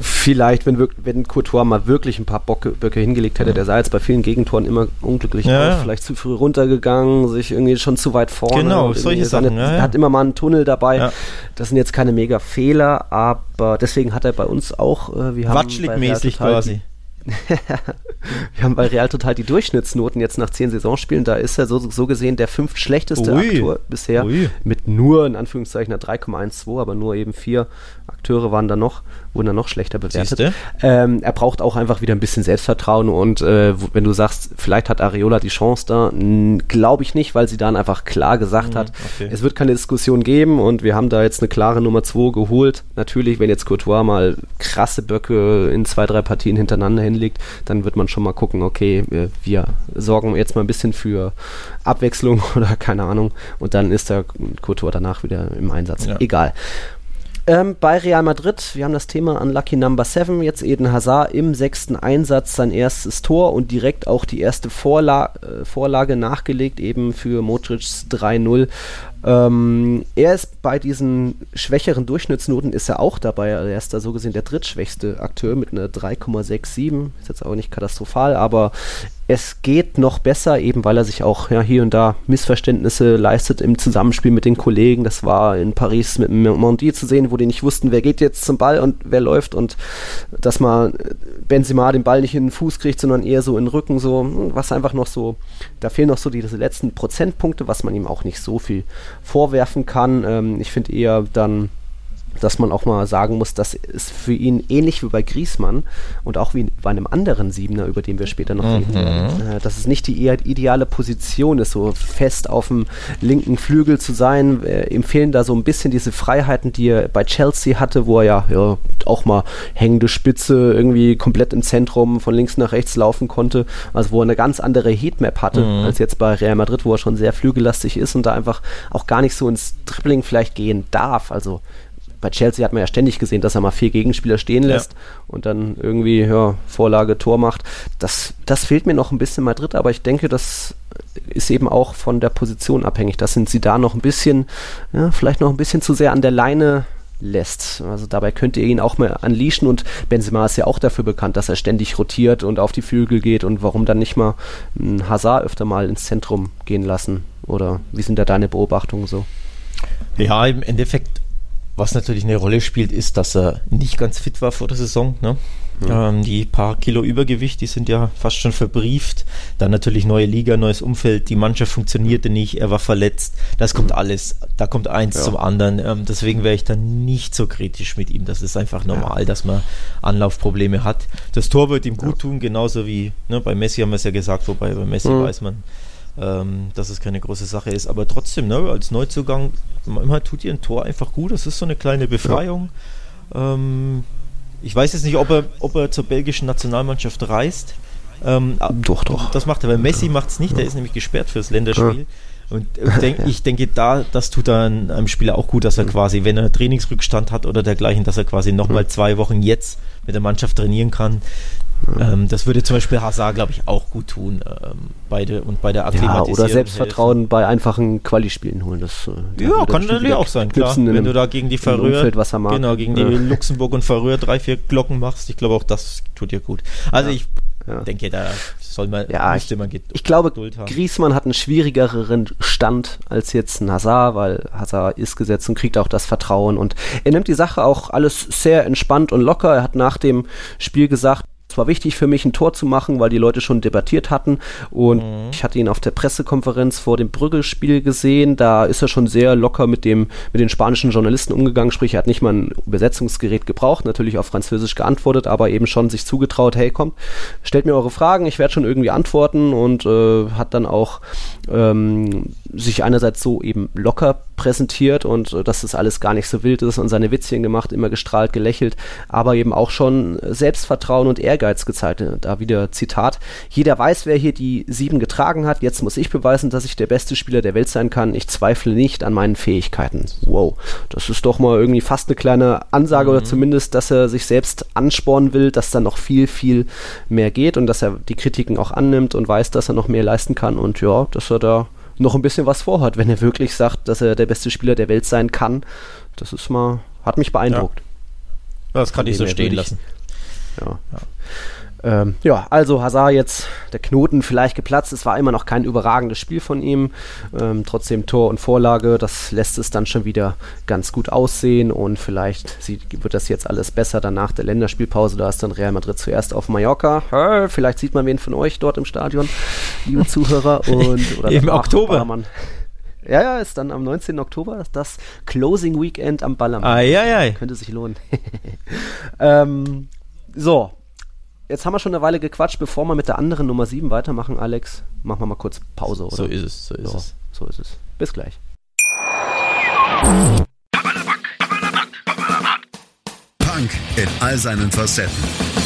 vielleicht, wenn, wenn Courtois mal wirklich ein paar Bocke, Böcke hingelegt hätte, ja. der sei jetzt bei vielen Gegentoren immer unglücklich ja, aus, vielleicht zu früh runtergegangen, sich irgendwie schon zu weit vorne. Genau, solche Sachen. Er hat immer mal einen Tunnel dabei. Das sind jetzt keine mega Fehler, aber deswegen hat er bei uns auch, äh, wir haben Watschlig-mäßig quasi. Wir haben bei Real total die Durchschnittsnoten jetzt nach zehn Saisonspielen. Da ist er so, so gesehen der fünftschlechteste Ui. Akteur bisher Ui. mit nur in Anführungszeichen 3,12, aber nur eben vier Akteure waren da noch wurden dann noch schlechter bewertet. Ähm, er braucht auch einfach wieder ein bisschen Selbstvertrauen und äh, wenn du sagst, vielleicht hat Areola die Chance da, glaube ich nicht, weil sie dann einfach klar gesagt mhm, hat, okay. es wird keine Diskussion geben und wir haben da jetzt eine klare Nummer 2 geholt. Natürlich, wenn jetzt Courtois mal krasse Böcke in zwei, drei Partien hintereinander hinlegt, dann wird man schon mal gucken, okay, wir, wir sorgen jetzt mal ein bisschen für Abwechslung oder keine Ahnung und dann ist der Courtois danach wieder im Einsatz. Ja. Egal. Ähm, bei Real Madrid, wir haben das Thema an Lucky Number 7, jetzt Eden Hazard im sechsten Einsatz sein erstes Tor und direkt auch die erste Vorla äh, Vorlage nachgelegt, eben für Modric's 3-0. Ähm, er ist bei diesen schwächeren Durchschnittsnoten ist er auch dabei. Er ist da so gesehen der drittschwächste Akteur mit einer 3,67. Ist jetzt auch nicht katastrophal, aber es geht noch besser, eben weil er sich auch ja, hier und da Missverständnisse leistet im Zusammenspiel mit den Kollegen. Das war in Paris mit Mondi zu sehen, wo die nicht wussten, wer geht jetzt zum Ball und wer läuft und dass man Benzema den Ball nicht in den Fuß kriegt, sondern eher so in den Rücken, so was einfach noch so, da fehlen noch so diese letzten Prozentpunkte, was man ihm auch nicht so viel vorwerfen kann. Ähm, ich finde eher dann dass man auch mal sagen muss, dass es für ihn ähnlich wie bei Griesmann und auch wie bei einem anderen Siebener, über den wir später noch reden werden, mhm. äh, dass es nicht die ideale Position ist, so fest auf dem linken Flügel zu sein. Äh, empfehlen da so ein bisschen diese Freiheiten, die er bei Chelsea hatte, wo er ja, ja auch mal hängende Spitze irgendwie komplett im Zentrum von links nach rechts laufen konnte, also wo er eine ganz andere Heatmap hatte, mhm. als jetzt bei Real Madrid, wo er schon sehr flügellastig ist und da einfach auch gar nicht so ins Dribbling vielleicht gehen darf. Also bei Chelsea hat man ja ständig gesehen, dass er mal vier Gegenspieler stehen lässt ja. und dann irgendwie ja, Vorlage, Tor macht. Das, das fehlt mir noch ein bisschen Madrid, aber ich denke, das ist eben auch von der Position abhängig. Das sind sie da noch ein bisschen, ja, vielleicht noch ein bisschen zu sehr an der Leine lässt. Also dabei könnt ihr ihn auch mal unleashen und Benzema ist ja auch dafür bekannt, dass er ständig rotiert und auf die Flügel geht und warum dann nicht mal einen Hazard öfter mal ins Zentrum gehen lassen? Oder wie sind da deine Beobachtungen so? Ja, im Endeffekt was natürlich eine Rolle spielt, ist, dass er nicht ganz fit war vor der Saison. Ne? Ja. Ähm, die paar Kilo Übergewicht, die sind ja fast schon verbrieft. Dann natürlich neue Liga, neues Umfeld. Die Mannschaft funktionierte nicht, er war verletzt. Das kommt alles, da kommt eins ja. zum anderen. Ähm, deswegen wäre ich da nicht so kritisch mit ihm. Das ist einfach normal, ja. dass man Anlaufprobleme hat. Das Tor wird ihm gut tun, genauso wie ne, bei Messi haben wir es ja gesagt, wobei bei Messi mhm. weiß man, ähm, dass es keine große Sache ist. Aber trotzdem, ne, als Neuzugang, manchmal tut ihr ein Tor einfach gut. Das ist so eine kleine Befreiung. Ja. Ähm, ich weiß jetzt nicht, ob er, ob er zur belgischen Nationalmannschaft reist. Ähm, doch, doch. Das macht er, weil Messi macht es nicht, ja. der ist nämlich gesperrt fürs Länderspiel. Ja. Und denk, ich denke, da, das tut dann einem Spieler auch gut, dass er quasi, wenn er Trainingsrückstand hat oder dergleichen, dass er quasi nochmal zwei Wochen jetzt mit der Mannschaft trainieren kann. Ähm, das würde zum Beispiel Hazard, glaube ich, auch gut tun. Ähm, beide und bei der Akklimatisierung. Ja, oder Selbstvertrauen helfen. bei einfachen Quali-Spielen holen. Das, äh, ja, kann natürlich auch sein, klar. Wenn du da gegen die Färöer, genau, gegen die ja. Luxemburg und Färöer drei, vier Glocken machst, ich glaube auch das tut dir gut. Also ja. ich ja. denke, da soll man, ja, müsste man Ich glaube, Griesmann hat einen schwierigeren Stand als jetzt ein Hazard, weil Hazard ist gesetzt und kriegt auch das Vertrauen und er nimmt die Sache auch alles sehr entspannt und locker. Er hat nach dem Spiel gesagt, es war wichtig für mich, ein Tor zu machen, weil die Leute schon debattiert hatten. Und mhm. ich hatte ihn auf der Pressekonferenz vor dem Brüggelspiel gesehen. Da ist er schon sehr locker mit, dem, mit den spanischen Journalisten umgegangen. Sprich, er hat nicht mal ein Übersetzungsgerät gebraucht, natürlich auf Französisch geantwortet, aber eben schon sich zugetraut, hey, kommt, stellt mir eure Fragen, ich werde schon irgendwie antworten und äh, hat dann auch ähm, sich einerseits so eben locker präsentiert und äh, dass das alles gar nicht so wild ist und seine Witzchen gemacht, immer gestrahlt, gelächelt, aber eben auch schon Selbstvertrauen und Ehrgeiz gezeigt. Da wieder Zitat: Jeder weiß, wer hier die sieben getragen hat. Jetzt muss ich beweisen, dass ich der beste Spieler der Welt sein kann. Ich zweifle nicht an meinen Fähigkeiten. Wow, das ist doch mal irgendwie fast eine kleine Ansage mhm. oder zumindest, dass er sich selbst anspornen will, dass da noch viel, viel mehr geht und dass er die Kritiken auch annimmt und weiß, dass er noch mehr leisten kann und ja, dass er da noch ein bisschen was vorhat, wenn er wirklich sagt, dass er der beste Spieler der Welt sein kann. Das ist mal, hat mich beeindruckt. Ja. Das kann ich so stehen lassen. Ja. ja. Ähm, ja, also Hazard jetzt der Knoten vielleicht geplatzt. Es war immer noch kein überragendes Spiel von ihm. Ähm, trotzdem Tor und Vorlage, das lässt es dann schon wieder ganz gut aussehen und vielleicht sieht, wird das jetzt alles besser dann nach der Länderspielpause. Da ist dann Real Madrid zuerst auf Mallorca. Hör, vielleicht sieht man wen von euch dort im Stadion, liebe Zuhörer. Und, oder Im Oktober. Ballermann. Ja, ja, ist dann am 19. Oktober das Closing Weekend am Ballermann. Ah, ja, ja. Könnte sich lohnen. ähm, so, jetzt haben wir schon eine Weile gequatscht, bevor wir mit der anderen Nummer 7 weitermachen, Alex. Machen wir mal kurz Pause, oder? So ist es, so ist so, es. So ist es. Bis gleich. Punk in all seinen Facetten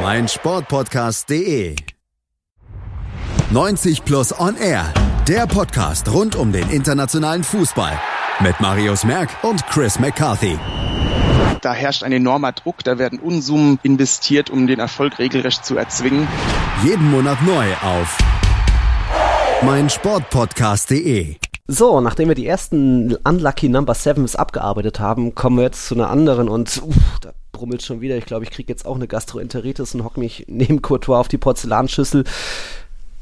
meinsportpodcast.de 90 Plus On Air, der Podcast rund um den internationalen Fußball mit Marius Merck und Chris McCarthy. Da herrscht ein enormer Druck, da werden Unsummen investiert, um den Erfolg regelrecht zu erzwingen. Jeden Monat neu auf meinsportpodcast.de. So, nachdem wir die ersten Unlucky Number Sevens abgearbeitet haben, kommen wir jetzt zu einer anderen und uff, da brummelt schon wieder. Ich glaube, ich kriege jetzt auch eine Gastroenteritis und hocke mich neben Courtois auf die Porzellanschüssel.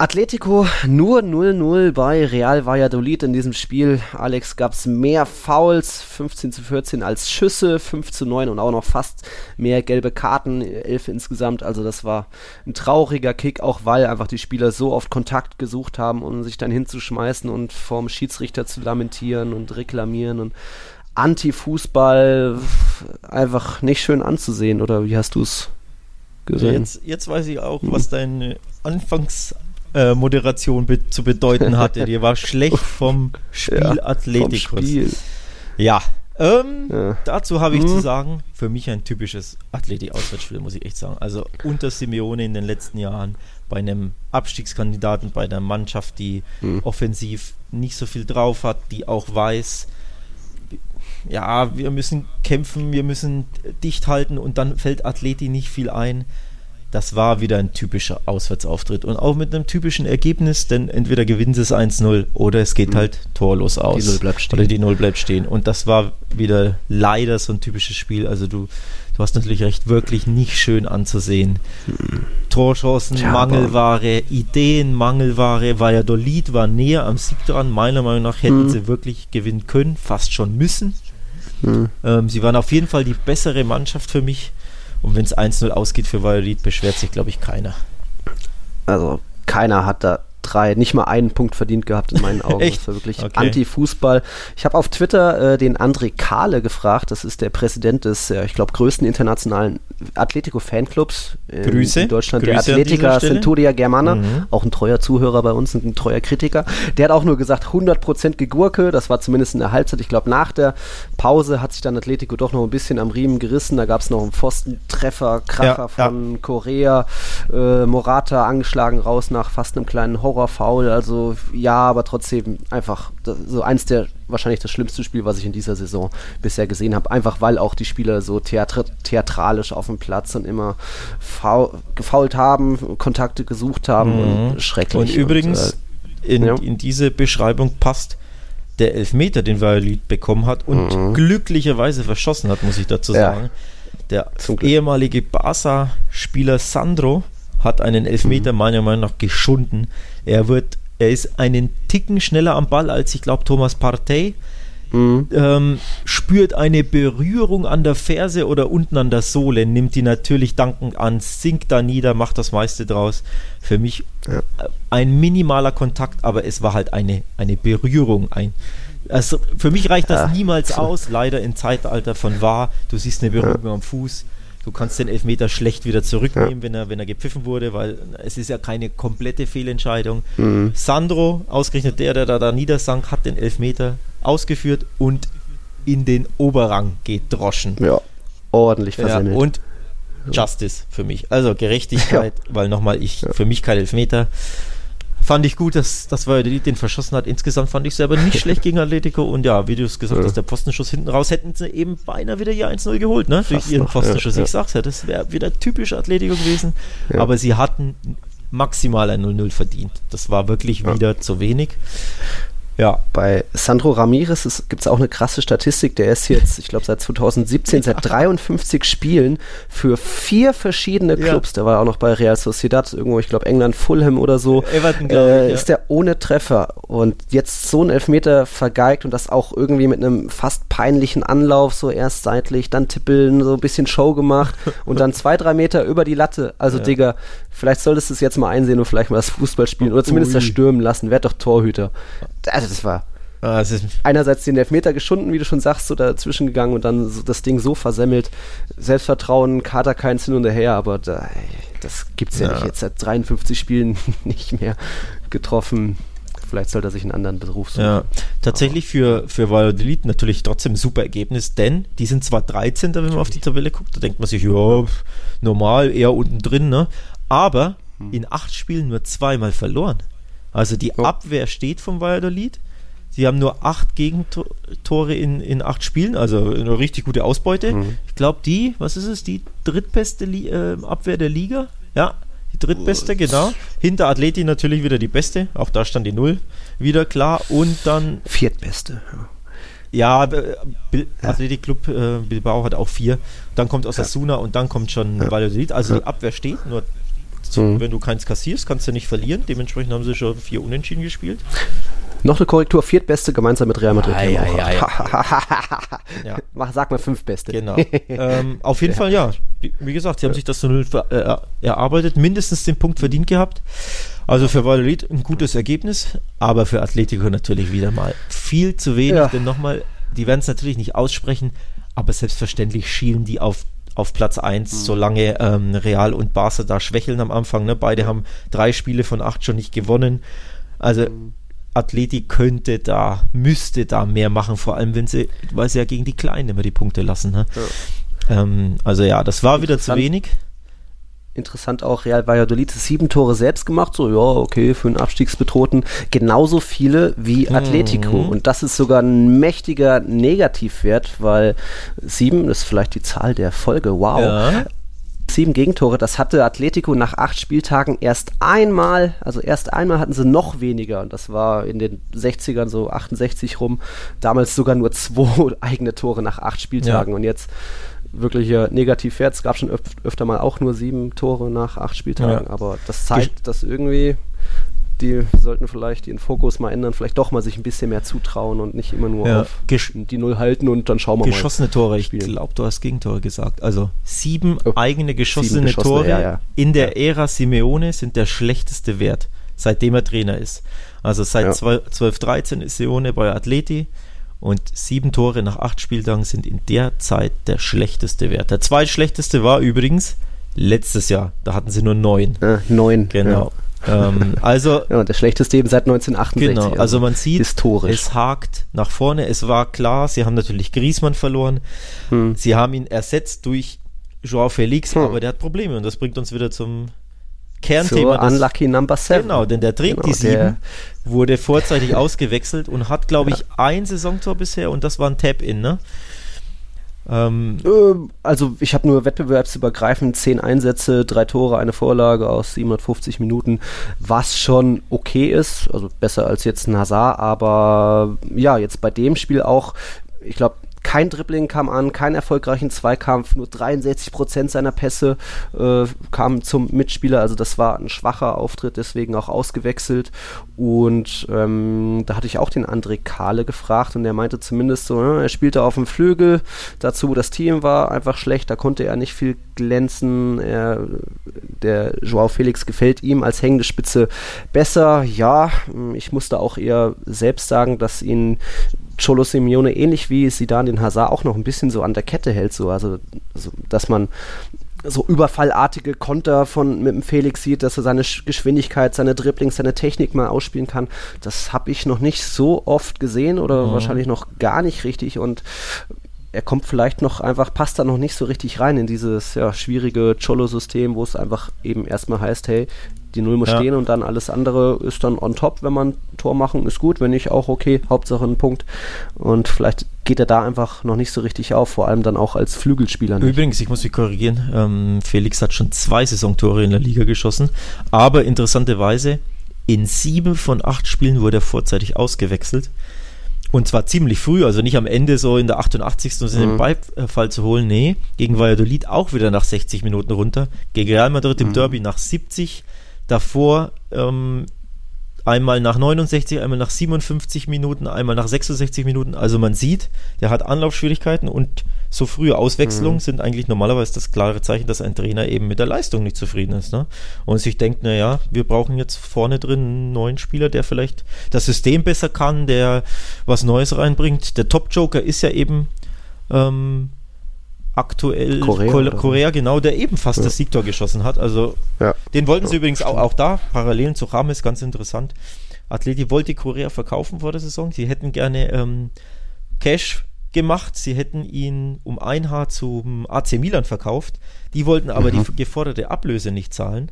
Atletico nur 0-0 bei Real Valladolid in diesem Spiel. Alex gab es mehr Fouls, 15 zu 14 als Schüsse, 5 zu 9 und auch noch fast mehr gelbe Karten, 11 insgesamt. Also das war ein trauriger Kick, auch weil einfach die Spieler so oft Kontakt gesucht haben, um sich dann hinzuschmeißen und vorm Schiedsrichter zu lamentieren und reklamieren und Anti-Fußball einfach nicht schön anzusehen, oder wie hast du es gesehen? Jetzt, jetzt weiß ich auch, was deine Anfangsmoderation äh, be zu bedeuten hatte. Dir war schlecht vom Spiel ja, Athletikus. Vom Spiel. Ja, ähm, ja. Dazu habe ich hm. zu sagen, für mich ein typisches Athletik-Auswärtsspiel, muss ich echt sagen. Also unter Simeone in den letzten Jahren bei einem Abstiegskandidaten, bei der Mannschaft, die hm. offensiv nicht so viel drauf hat, die auch weiß, ja, wir müssen kämpfen, wir müssen dicht halten und dann fällt Athleti nicht viel ein. Das war wieder ein typischer Auswärtsauftritt und auch mit einem typischen Ergebnis, denn entweder gewinnen sie es 1-0 oder es geht mhm. halt torlos aus. Die Null bleibt stehen. Oder die Null bleibt stehen. Und das war wieder leider so ein typisches Spiel. Also du, du hast natürlich recht, wirklich nicht schön anzusehen. Mhm. Torchancen, Tja, Mangelware, Ideen, Mangelware. Valladolid war näher am Sieg dran. Meiner Meinung nach hätten mhm. sie wirklich gewinnen können, fast schon müssen. Ähm, sie waren auf jeden Fall die bessere Mannschaft für mich. Und wenn es 1-0 ausgeht für Valladolid, beschwert sich, glaube ich, keiner. Also keiner hat da drei, nicht mal einen Punkt verdient gehabt in meinen Augen. das war wirklich okay. Anti-Fußball. Ich habe auf Twitter äh, den André Kahle gefragt, das ist der Präsident des, äh, ich glaube, größten internationalen Atletico-Fanclubs in, in, Deutschland, Grüße der Atletica Centuria Germana, mhm. auch ein treuer Zuhörer bei uns, ein treuer Kritiker. Der hat auch nur gesagt, 100% Gegurke, das war zumindest in der Halbzeit. Ich glaube, nach der Pause hat sich dann Atletico doch noch ein bisschen am Riemen gerissen. Da gab es noch einen Pfostentreffer, Kracher ja, von ja. Korea, äh, Morata angeschlagen raus nach fast einem kleinen Horror Horrorfoul. Also ja, aber trotzdem einfach so eins der wahrscheinlich das schlimmste Spiel, was ich in dieser Saison bisher gesehen habe. Einfach weil auch die Spieler so theatr theatralisch auf dem Platz und immer faul, gefault haben, Kontakte gesucht haben mhm. und schrecklich. Und übrigens, und, äh, in, ja. in diese Beschreibung passt der Elfmeter, den Violet bekommen hat und mhm. glücklicherweise verschossen hat, muss ich dazu sagen. Ja. Der ehemalige Barca-Spieler Sandro hat einen Elfmeter meiner Meinung nach geschunden. Er wird, er ist einen Ticken schneller am Ball als ich glaube Thomas Partey. Mhm. Ähm, spürt eine Berührung an der Ferse oder unten an der Sohle, nimmt die natürlich dankend an, sinkt da nieder, macht das meiste draus. Für mich ja. ein minimaler Kontakt, aber es war halt eine, eine Berührung, ein, also für mich reicht das ja. niemals aus, leider im Zeitalter von wahr. Du siehst eine Berührung ja. am Fuß, du kannst den Elfmeter schlecht wieder zurücknehmen, ja. wenn, er, wenn er gepfiffen wurde, weil es ist ja keine komplette Fehlentscheidung. Mhm. Sandro, ausgerechnet der, der da, da niedersank, hat den Elfmeter ausgeführt und in den Oberrang gedroschen. Ja, ordentlich versemmelt. Ja, und Justice für mich. Also Gerechtigkeit, weil nochmal, ich für mich kein Elfmeter. Fand ich gut, dass, dass Valladolid den verschossen hat. Insgesamt fand ich selber nicht schlecht gegen Atletico. Und ja, wie du es gesagt ja. hast, der Postenschuss hinten raus hätten sie eben beinahe wieder hier 1-0 geholt, ne? Fast Durch ihren noch, Postenschuss. Ja, ich sag's ja, das wäre wieder typisch Atletico gewesen. Aber sie hatten maximal ein 0-0 verdient. Das war wirklich wieder zu wenig. Ja. Bei Sandro Ramirez gibt es auch eine krasse Statistik. Der ist jetzt, ich glaube, seit 2017, seit 53 Spielen für vier verschiedene Clubs. Ja. Der war auch noch bei Real Sociedad, irgendwo, ich glaube, England, Fulham oder so. Everton, äh, ich, ja. Ist der ohne Treffer. Und jetzt so ein Elfmeter vergeigt und das auch irgendwie mit einem fast peinlichen Anlauf, so erst seitlich, dann tippeln, so ein bisschen Show gemacht und dann zwei, drei Meter über die Latte. Also, ja. Digga, vielleicht solltest du es jetzt mal einsehen und vielleicht mal das Fußball spielen oder zumindest das stürmen lassen. Werd doch Torhüter. Also, das war ah, einerseits den Elfmeter geschunden, wie du schon sagst, so dazwischen gegangen und dann so das Ding so versemmelt. Selbstvertrauen, Kater keins hin und her, aber da, das gibt's ja, ja, nicht. Jetzt seit 53 Spielen nicht mehr getroffen. Vielleicht sollte er sich einen anderen Beruf suchen. Ja, tatsächlich für, für Valladolid natürlich trotzdem ein super Ergebnis, denn die sind zwar 13. wenn man auf die Tabelle guckt, da denkt man sich, ja, normal, eher unten drin, ne? Aber hm. in acht Spielen nur zweimal verloren. Also die oh. Abwehr steht vom Valladolid. Sie haben nur acht Gegentore in, in acht Spielen, also eine richtig gute Ausbeute. Mhm. Ich glaube, die, was ist es, die drittbeste Li äh, Abwehr der Liga? Ja, die drittbeste, genau. Hinter Atleti natürlich wieder die beste, auch da stand die Null wieder klar. Und dann. Viertbeste, ja. Ja, Athletic Club äh, Bilbao hat auch vier. Dann kommt Osasuna ja. und dann kommt schon ja. Valladolid. Also die Abwehr steht, nur so, mhm. wenn du keins kassierst, kannst du nicht verlieren. Dementsprechend haben sie schon vier Unentschieden gespielt. Noch eine Korrektur, viertbeste gemeinsam mit Real Madrid. Ah, ja, ja, ja. Mach, sag mal fünf Beste. Genau. ähm, auf jeden Fall, ja. Wie gesagt, sie haben sich das so null äh, erarbeitet, mindestens den Punkt verdient gehabt. Also für Valladolid ein gutes Ergebnis, aber für Atletico natürlich wieder mal viel zu wenig, ja. denn nochmal, die werden es natürlich nicht aussprechen, aber selbstverständlich schielen die auf auf Platz 1, mhm. solange ähm, Real und Barca da schwächeln am Anfang. Ne? Beide haben drei Spiele von acht schon nicht gewonnen. Also mhm. Atleti könnte da, müsste da mehr machen, vor allem wenn sie, weil sie ja gegen die Kleinen immer die Punkte lassen. Ne? Ja. Ähm, also ja, das war wieder zu wenig. Interessant auch, Real Valladolid sieben Tore selbst gemacht, so ja, okay, für einen Abstiegsbedrohten. Genauso viele wie Atletico. Mhm. Und das ist sogar ein mächtiger Negativwert, weil sieben ist vielleicht die Zahl der Folge, wow. Ja sieben Gegentore. Das hatte Atletico nach acht Spieltagen erst einmal, also erst einmal hatten sie noch weniger. Und das war in den 60ern so 68 rum. Damals sogar nur zwei eigene Tore nach acht Spieltagen. Ja. Und jetzt wirkliche Negativwert. Es gab schon öf öfter mal auch nur sieben Tore nach acht Spieltagen. Ja. Aber das zeigt, dass irgendwie die sollten vielleicht ihren Fokus mal ändern, vielleicht doch mal sich ein bisschen mehr zutrauen und nicht immer nur ja. auf Gesch die Null halten und dann schauen wir geschossene mal. Geschossene Tore, ich glaube, du hast Gegentore gesagt. Also sieben oh, eigene geschossene, sieben geschossene Tore ja, ja. in der Ära Simeone sind der schlechteste Wert, seitdem er Trainer ist. Also seit 12, 13 ist Simeone bei Atleti und sieben Tore nach acht Spieltagen sind in der Zeit der schlechteste Wert. Der zweitschlechteste war übrigens letztes Jahr. Da hatten sie nur neun. Äh, neun. Genau ähm, also ja, der schlechteste eben seit 1968. Genau, also, also man sieht, historisch. es hakt nach vorne. Es war klar, sie haben natürlich Griesmann verloren. Hm. Sie haben ihn ersetzt durch Joao Felix, hm. aber der hat Probleme und das bringt uns wieder zum Kernthema. Zur Unlucky Number 7. Genau, denn der trägt genau, die 7, wurde vorzeitig ausgewechselt und hat, glaube ich, ja. ein Saisontor bisher und das war ein Tap-In, ne? Ähm, ähm, also ich habe nur wettbewerbsübergreifend zehn Einsätze, drei Tore, eine Vorlage aus 750 Minuten, was schon okay ist, also besser als jetzt ein Hazard, aber ja, jetzt bei dem Spiel auch, ich glaube, kein Dribbling kam an, kein erfolgreichen Zweikampf, nur 63 Prozent seiner Pässe äh, kamen zum Mitspieler. Also das war ein schwacher Auftritt, deswegen auch ausgewechselt. Und ähm, da hatte ich auch den André Kahle gefragt und der meinte zumindest so, ne, er spielte auf dem Flügel. Dazu das Team war einfach schlecht, da konnte er nicht viel glänzen. Er, der Joao Felix gefällt ihm als hängende Spitze besser. Ja, ich musste auch eher selbst sagen, dass ihn Cholo Simeone ähnlich wie Sidan den Hazard auch noch ein bisschen so an der Kette hält, so also so, dass man so überfallartige Konter von mit dem Felix sieht, dass er seine Geschwindigkeit, seine Dribblings, seine Technik mal ausspielen kann. Das habe ich noch nicht so oft gesehen oder mhm. wahrscheinlich noch gar nicht richtig und er kommt vielleicht noch einfach, passt da noch nicht so richtig rein in dieses ja, schwierige Cholo-System, wo es einfach eben erstmal heißt, hey, die Null muss ja. stehen und dann alles andere ist dann on top, wenn man Tor machen, ist gut, wenn nicht auch okay, Hauptsache ein Punkt. Und vielleicht geht er da einfach noch nicht so richtig auf, vor allem dann auch als Flügelspieler. Nicht. Übrigens, ich muss mich korrigieren, ähm, Felix hat schon zwei Saisontore in der Liga geschossen, aber interessanterweise in sieben von acht Spielen wurde er vorzeitig ausgewechselt. Und zwar ziemlich früh, also nicht am Ende so in der 88. um den mhm. Beifall zu holen. Nee, gegen Valladolid auch wieder nach 60 Minuten runter. Gegen Real Madrid im mhm. Derby nach 70 davor ähm, einmal nach 69, einmal nach 57 Minuten, einmal nach 66 Minuten. Also man sieht, der hat Anlaufschwierigkeiten und so frühe Auswechslungen mhm. sind eigentlich normalerweise das klare Zeichen, dass ein Trainer eben mit der Leistung nicht zufrieden ist. Ne? Und sich denkt, naja, wir brauchen jetzt vorne drin einen neuen Spieler, der vielleicht das System besser kann, der was Neues reinbringt. Der Top-Joker ist ja eben ähm, aktuell Korea, Korea, Korea genau, der eben fast ja. das Siegtor geschossen hat. Also ja. den wollten sie ja, übrigens auch, auch da, Parallelen zu Rames, ganz interessant. Atleti wollte Korea verkaufen vor der Saison. Sie hätten gerne ähm, Cash gemacht. Sie hätten ihn um ein Haar zum AC Milan verkauft. Die wollten aber mhm. die geforderte Ablöse nicht zahlen.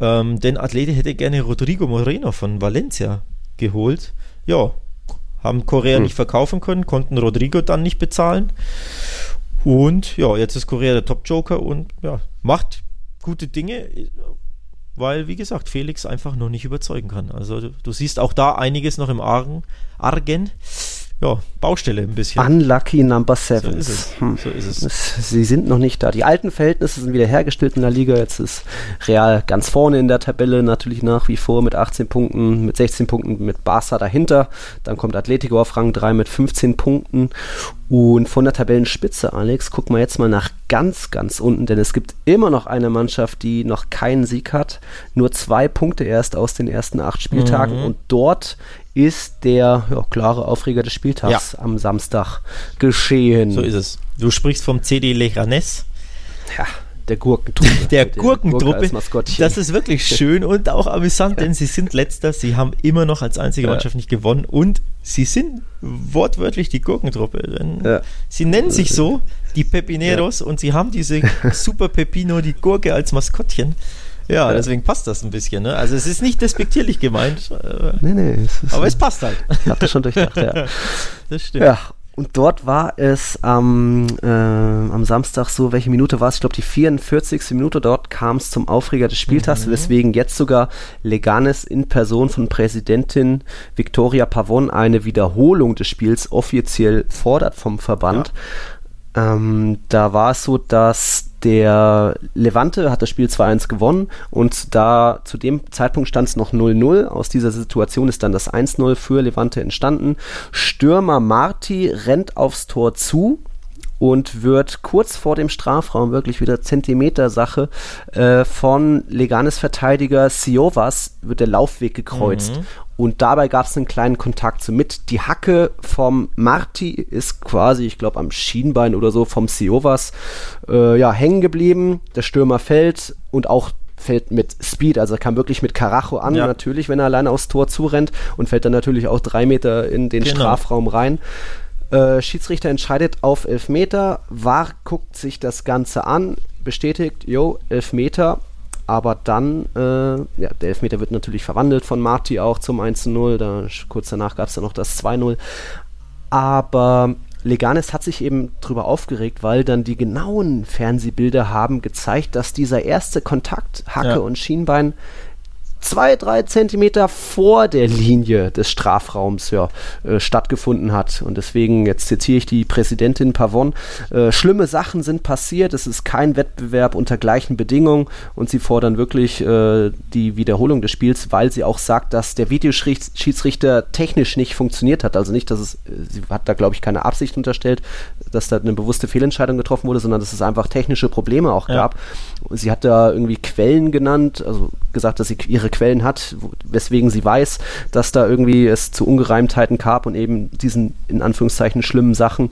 Ähm, denn Atleti hätte gerne Rodrigo Moreno von Valencia geholt. Ja, haben Korea mhm. nicht verkaufen können, konnten Rodrigo dann nicht bezahlen. Und ja, jetzt ist Korea der Top-Joker und ja, macht gute Dinge, weil, wie gesagt, Felix einfach noch nicht überzeugen kann. Also du, siehst auch da einiges noch im Argen. Argen ja, Baustelle ein bisschen. Unlucky Number Seven. So ist es. Hm. So ist es. Sie sind noch nicht da. Die alten Verhältnisse sind wieder hergestellt in der Liga. Jetzt ist Real ganz vorne in der Tabelle, natürlich nach wie vor mit 18 Punkten, mit 16 Punkten mit Barca dahinter. Dann kommt Atletico auf Rang 3 mit 15 Punkten. Und von der Tabellenspitze, Alex, gucken wir jetzt mal nach ganz, ganz unten, denn es gibt immer noch eine Mannschaft, die noch keinen Sieg hat. Nur zwei Punkte erst aus den ersten acht Spieltagen. Mhm. Und dort ist der ja, klare Aufreger des Spieltags ja. am Samstag geschehen. So ist es. Du sprichst vom CD Leganes. Ja, der Gurkentruppe. Der, Gurkentruppe. Das ist wirklich schön und auch amüsant, denn sie sind letzter. Sie haben immer noch als einzige Mannschaft nicht gewonnen und sie sind wortwörtlich die Gurkentruppe. Ja. Sie nennen sich so, die Pepineros, ja. und sie haben diese Super Pepino, die Gurke als Maskottchen. Ja, ja, deswegen passt das ein bisschen. Ne? Also es ist nicht despektierlich gemeint. Äh, nee, nee. Es aber es passt halt. Das schon durchdacht, ja. Das stimmt. Ja, und dort war es ähm, äh, am Samstag so, welche Minute war es? Ich glaube, die 44. Minute. Dort kam es zum Aufreger des Spieltags, mhm. weswegen jetzt sogar Leganes in Person von Präsidentin Victoria Pavon eine Wiederholung des Spiels offiziell fordert vom Verband. Ja. Ähm, da war es so, dass der Levante hat das Spiel 2-1 gewonnen und da zu dem Zeitpunkt stand es noch 0-0. Aus dieser Situation ist dann das 1-0 für Levante entstanden. Stürmer Marti rennt aufs Tor zu und wird kurz vor dem Strafraum wirklich wieder Zentimeter-Sache äh, von Leganes Verteidiger Siovas wird der Laufweg gekreuzt. Mhm. Und dabei gab es einen kleinen Kontakt so mit. Die Hacke vom Marti ist quasi, ich glaube, am Schienbein oder so vom Siovas äh, ja, hängen geblieben. Der Stürmer fällt und auch fällt mit Speed, also er kam wirklich mit Karacho an, ja. natürlich, wenn er alleine aufs Tor zurennt und fällt dann natürlich auch drei Meter in den genau. Strafraum rein. Äh, Schiedsrichter entscheidet auf Elfmeter. VAR guckt sich das Ganze an, bestätigt, jo, Elfmeter. Aber dann, äh, ja, der Elfmeter wird natürlich verwandelt von Marti auch zum 1-0. Da, kurz danach gab es dann noch das 2-0. Aber Leganes hat sich eben darüber aufgeregt, weil dann die genauen Fernsehbilder haben gezeigt, dass dieser erste Kontakt, Hacke ja. und Schienbein zwei, drei Zentimeter vor der Linie des Strafraums ja, äh, stattgefunden hat. Und deswegen, jetzt zitiere ich die Präsidentin Pavon, äh, schlimme Sachen sind passiert, es ist kein Wettbewerb unter gleichen Bedingungen und sie fordern wirklich äh, die Wiederholung des Spiels, weil sie auch sagt, dass der Videoschiedsrichter technisch nicht funktioniert hat. Also nicht, dass es, sie hat da glaube ich keine Absicht unterstellt, dass da eine bewusste Fehlentscheidung getroffen wurde, sondern dass es einfach technische Probleme auch ja. gab. Sie hat da irgendwie Quellen genannt, also gesagt, dass sie ihre Quellen hat, weswegen sie weiß, dass da irgendwie es zu Ungereimtheiten gab und eben diesen in Anführungszeichen schlimmen Sachen.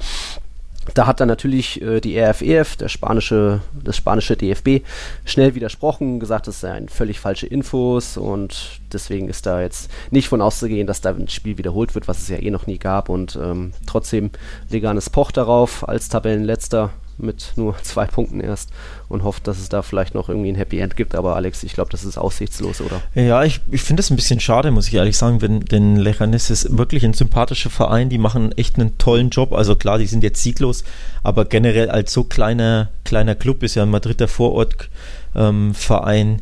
Da hat dann natürlich äh, die RFEF, e der spanische, das spanische DFB, schnell widersprochen, gesagt, das seien völlig falsche Infos und deswegen ist da jetzt nicht von auszugehen, dass da ein Spiel wiederholt wird, was es ja eh noch nie gab und ähm, trotzdem Leganes pocht darauf als Tabellenletzter mit nur zwei Punkten erst und hofft, dass es da vielleicht noch irgendwie ein Happy End gibt. Aber Alex, ich glaube, das ist aussichtslos, oder? Ja, ich, ich finde es ein bisschen schade, muss ich ehrlich sagen, wenn, denn Lechanes ist wirklich ein sympathischer Verein. Die machen echt einen tollen Job. Also klar, die sind jetzt sieglos, aber generell als so kleiner, kleiner Club ist ja ein Madrider Vorortverein. Ähm,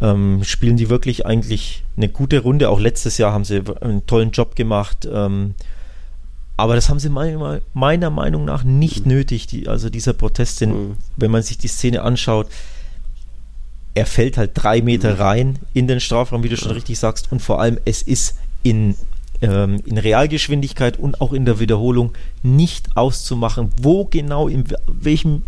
ähm, spielen die wirklich eigentlich eine gute Runde. Auch letztes Jahr haben sie einen tollen Job gemacht. Ähm, aber das haben sie meiner, meiner Meinung nach nicht mhm. nötig, die, also dieser Protest, denn, mhm. wenn man sich die Szene anschaut, er fällt halt drei Meter mhm. rein in den Strafraum, wie du schon richtig sagst, und vor allem es ist in, ähm, in Realgeschwindigkeit und auch in der Wiederholung nicht auszumachen, wo genau, in welchem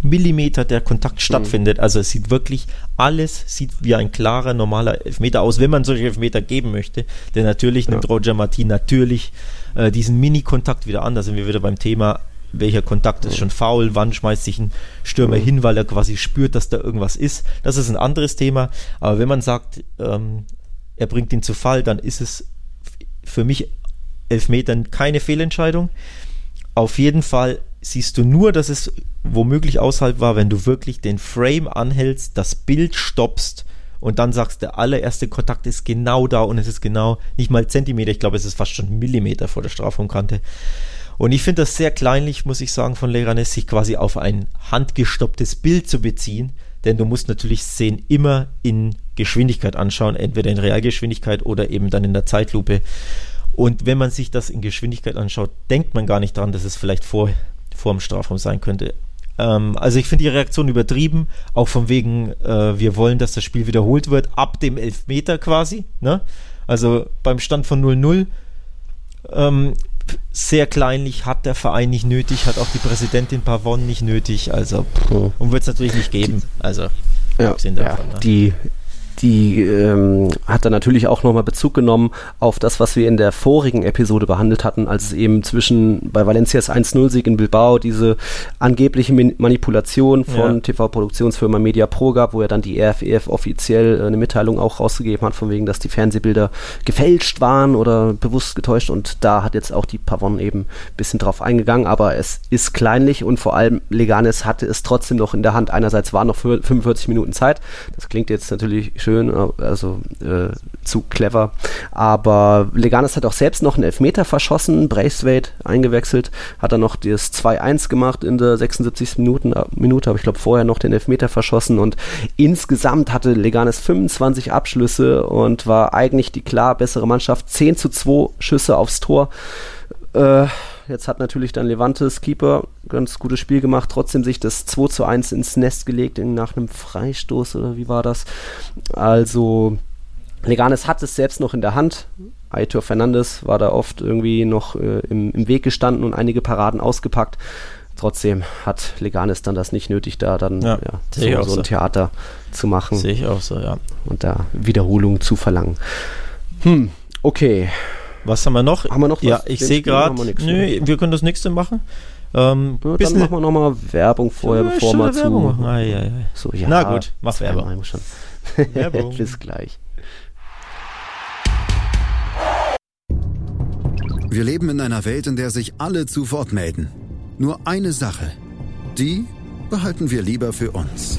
Millimeter der Kontakt mhm. stattfindet. Also es sieht wirklich, alles sieht wie ein klarer, normaler Elfmeter aus, wenn man solche Elfmeter geben möchte. Denn natürlich ja. nimmt Roger Martin natürlich äh, diesen Mini-Kontakt wieder an. Da sind wir wieder beim Thema, welcher Kontakt ist schon faul, wann schmeißt sich ein Stürmer mhm. hin, weil er quasi spürt, dass da irgendwas ist. Das ist ein anderes Thema. Aber wenn man sagt, ähm, er bringt ihn zu Fall, dann ist es für mich Elfmetern keine Fehlentscheidung. Auf jeden Fall siehst du nur, dass es womöglich außerhalb war, wenn du wirklich den Frame anhältst, das Bild stoppst und dann sagst, der allererste Kontakt ist genau da und es ist genau nicht mal Zentimeter, ich glaube, es ist fast schon Millimeter vor der Strafraumkante. Und ich finde das sehr kleinlich, muss ich sagen, von Leganes, sich quasi auf ein handgestopptes Bild zu beziehen, denn du musst natürlich Szenen immer in Geschwindigkeit anschauen, entweder in Realgeschwindigkeit oder eben dann in der Zeitlupe. Und wenn man sich das in Geschwindigkeit anschaut, denkt man gar nicht dran, dass es vielleicht vor, vor dem Strafraum sein könnte. Ähm, also ich finde die Reaktion übertrieben, auch von wegen, äh, wir wollen, dass das Spiel wiederholt wird, ab dem Elfmeter quasi. Ne? Also beim Stand von 0-0. Ähm, sehr kleinlich hat der Verein nicht nötig, hat auch die Präsidentin Pavon nicht nötig, also pff, und wird es natürlich nicht geben. Also ja, davon, ja, ne? die die ähm, hat dann natürlich auch nochmal Bezug genommen auf das, was wir in der vorigen Episode behandelt hatten, als es eben zwischen bei Valencias 1-0-Sieg in Bilbao diese angebliche Manipulation von ja. TV-Produktionsfirma Media Pro gab, wo er dann die RFEF offiziell äh, eine Mitteilung auch rausgegeben hat, von wegen, dass die Fernsehbilder gefälscht waren oder bewusst getäuscht und da hat jetzt auch die Pavon eben ein bisschen drauf eingegangen, aber es ist kleinlich und vor allem Leganes hatte es trotzdem noch in der Hand. Einerseits waren noch 45 Minuten Zeit, das klingt jetzt natürlich schön, also äh, zu clever. Aber Leganes hat auch selbst noch einen Elfmeter verschossen, Braithwaite eingewechselt, hat er noch das 2-1 gemacht in der 76. Minuten, äh, Minute, aber ich glaube vorher noch den Elfmeter verschossen und insgesamt hatte Leganes 25 Abschlüsse und war eigentlich die klar bessere Mannschaft. 10 zu 2 Schüsse aufs Tor. Äh, Jetzt hat natürlich dann Levantes Keeper ganz gutes Spiel gemacht, trotzdem sich das 2 zu 1 ins Nest gelegt nach einem Freistoß oder wie war das? Also Leganes hat es selbst noch in der Hand. Aitor Fernandes war da oft irgendwie noch äh, im, im, Weg gestanden und einige Paraden ausgepackt. Trotzdem hat Leganes dann das nicht nötig, da dann ja, ja, so, so, ein Theater zu machen. Sehe ich auch so, ja. Und da Wiederholung zu verlangen. Hm, okay. Was haben wir noch? Haben wir noch was? Ja, ich sehe gerade. Nö, wir können das nächste machen. Ähm, ja, dann machen wir nochmal Werbung vorher, ja, bevor wir zu. Werbung machen. Ah, ja, ja. So, ja, Na gut, mach Werbung. Schon. Werbung. Bis gleich. Wir leben in einer Welt, in der sich alle zu Wort melden. Nur eine Sache. Die behalten wir lieber für uns.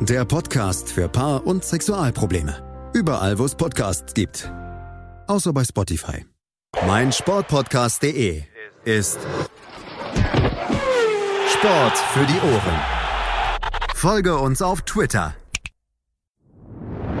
der Podcast für Paar- und Sexualprobleme. Überall, wo es Podcasts gibt. Außer bei Spotify. Mein Sportpodcast.de ist Sport für die Ohren. Folge uns auf Twitter.